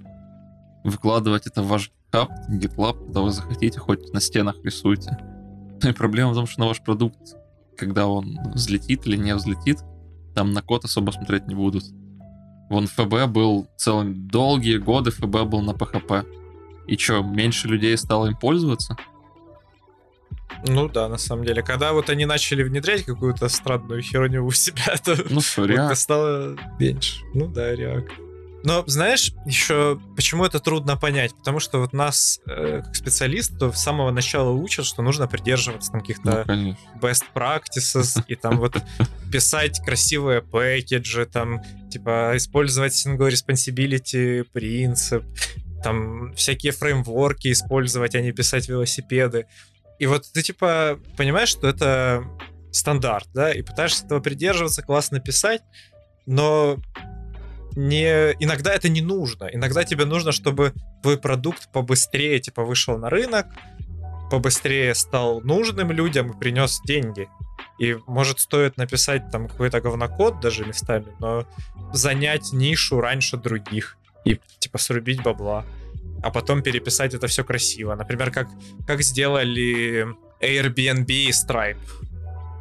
выкладывать это в ваш GitHub, GitLab, куда вы захотите, хоть на стенах рисуйте. И проблема в том, что на ваш продукт, когда он взлетит или не взлетит, там на код особо смотреть не будут. Вон ФБ был целые долгие годы ФБ был на PHP. И что, меньше людей стало им пользоваться? Ну да, на самом деле. Когда вот они начали внедрять какую-то странную херню у себя, то Ну что, Вот стало меньше. Ну да, реак. Но знаешь, еще почему это трудно понять? Потому что вот нас, э, как специалистов, с самого начала учат, что нужно придерживаться там Ну, каких-то конечно. best practices и там вот писать красивые пэкэджи, там типа использовать single responsibility принцип, там всякие фреймворки использовать, а не писать велосипеды. И вот ты типа понимаешь, что это стандарт, да, и пытаешься этого придерживаться, классно писать, но не иногда это не нужно. Иногда тебе нужно, чтобы твой продукт побыстрее типа вышел на рынок, побыстрее стал нужным людям и принес деньги. И может стоит написать там какой-то говнокод даже местами, но занять нишу раньше других и типа срубить бабла, а потом переписать это все красиво. Например, как, как сделали Airbnb и Stripe.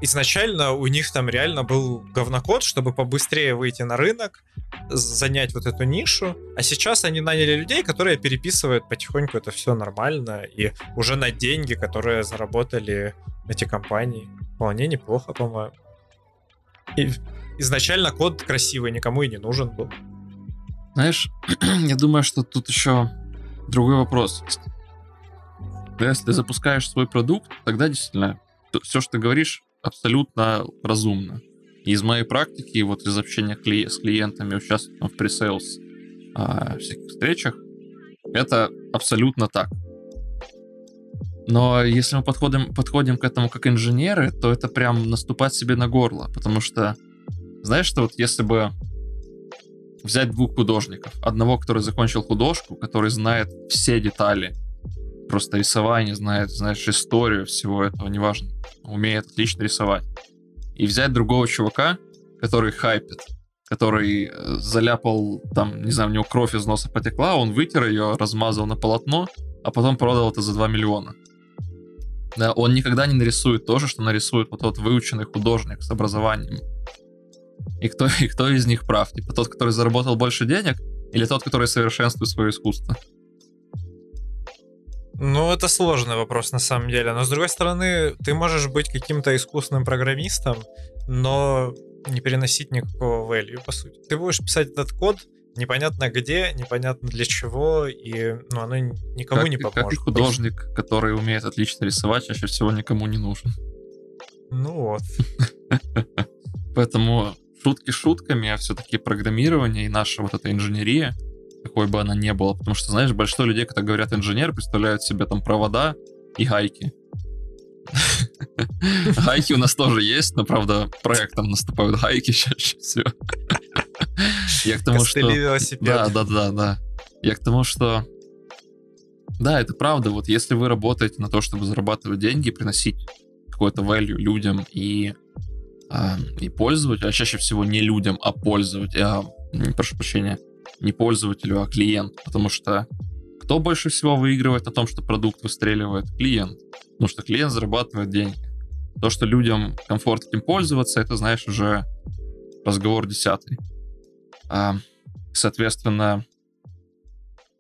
Изначально у них там реально был говнокод, чтобы побыстрее выйти на рынок, занять вот эту нишу, а сейчас они наняли людей, которые переписывают потихоньку это все нормально и уже на деньги, которые заработали эти компании. Вполне неплохо, по-моему. И изначально код красивый, никому и не нужен был. Знаешь, я думаю, что тут еще другой вопрос Если ты запускаешь свой продукт, тогда действительно все, что ты говоришь, абсолютно разумно. Из моей практики, вот из общения кли- с клиентами, участвуя в пресейлс а, всяких встречах, это абсолютно так. Но если мы подходим, подходим к этому как инженеры, то это прям наступать себе на горло, потому что, знаешь, что вот если бы взять двух художников. Одного, который закончил художку, который знает все детали, просто рисование знает, знаешь, историю всего этого, неважно, умеет отлично рисовать. И взять другого чувака, который хайпит, который э, заляпал, там, не знаю, у него кровь из носа потекла, он вытер ее, размазал на полотно, а потом продал это за 2 миллиона. Да, он никогда не нарисует то же, что нарисует вот тот выученный художник с образованием. И кто, и кто из них прав? Типа тот, который заработал больше денег, или тот, который совершенствует свое искусство? Ну, это сложный вопрос на самом деле. Но с другой стороны, ты можешь быть каким-то искусственным программистом, но не переносить никакого value, по сути. Ты будешь писать этот код, непонятно где, непонятно для чего, и ну, оно никому как, не поможет. Как художник, просто. который умеет отлично рисовать, чаще всего никому не нужен. Ну вот. Поэтому шутки шутками, а все-таки программирование и наша вот эта инженерия, какой бы она ни была, потому что, знаешь, большинство людей, когда говорят инженер, представляют себе там провода и гайки. Гайки у нас тоже есть, но, правда, проектом наступают гайки чаще всего. Я к тому, что... Да, да, да, да. Я к тому, что... Да, это правда. Вот если вы работаете на то, чтобы зарабатывать деньги, приносить какой-то value людям и, э, и пользователю, а чаще всего не людям, а пользователю, а, прошу прощения, не пользователю, а клиент, потому что кто больше всего выигрывает на том, что продукт выстреливает? Клиент. Потому что клиент зарабатывает деньги. То, что людям комфортно этим пользоваться, это, знаешь, уже разговор десятый. А, соответственно,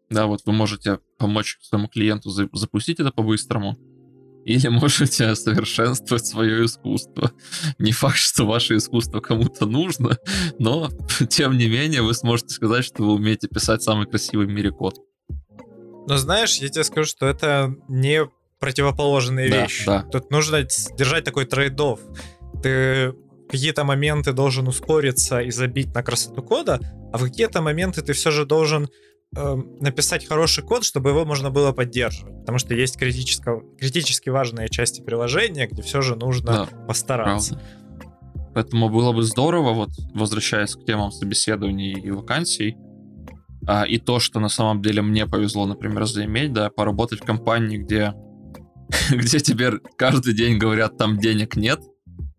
да, вот вы можете помочь своему клиенту запустить это по-быстрому, или можете совершенствовать свое искусство. Не факт, что ваше искусство кому-то нужно, но тем не менее вы сможете сказать, что вы умеете писать самый красивый в мире код. Но знаешь, я тебе скажу, что это не противоположные да, вещи. Да. Тут нужно держать такой трейдов. Ты какие-то моменты должен ускориться и забить на красоту кода, а в какие-то моменты ты все же должен э, написать хороший код, чтобы его можно было поддерживать. Потому что есть критически важные части приложения, где все же нужно да, постараться. Правда. Поэтому было бы здорово, вот возвращаясь к темам собеседований и вакансий, а, и то, что на самом деле мне повезло, например, заиметь, да, поработать в компании, где, где тебе каждый день говорят, там денег нет,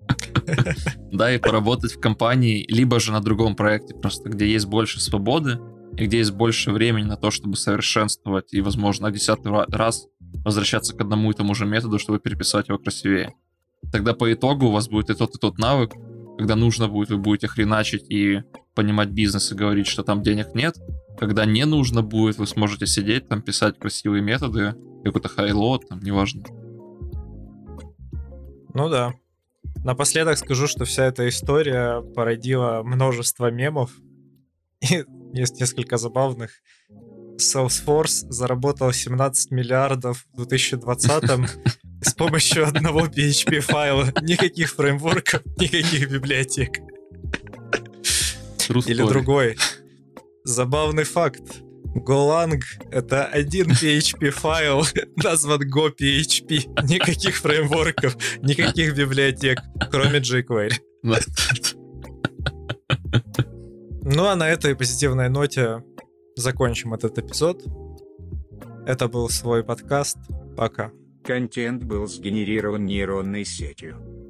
да, и поработать в компании, либо же на другом проекте, просто где есть больше свободы, и где есть больше времени на то, чтобы совершенствовать и, возможно, десятый раз возвращаться к одному и тому же методу, чтобы переписать его красивее. Тогда по итогу у вас будет и тот, и тот навык, когда нужно будет, вы будете хреначить и понимать бизнес и говорить, что там денег нет, когда не нужно будет, вы сможете сидеть там, писать красивые методы, какой-то хайлот, там, неважно. Ну да. Напоследок скажу, что вся эта история породила множество мемов. И есть несколько забавных. Salesforce заработал 17 миллиардов в 2020 с помощью одного PHP файла. Никаких фреймворков, никаких библиотек. Или другой. Забавный факт. Golang — это один PHP файл, назван GoPHP. Никаких фреймворков, никаких библиотек, кроме jQuery. Ну а на этой позитивной ноте закончим этот эпизод. Это был свой подкаст. Пока. Контент был сгенерирован нейронной сетью.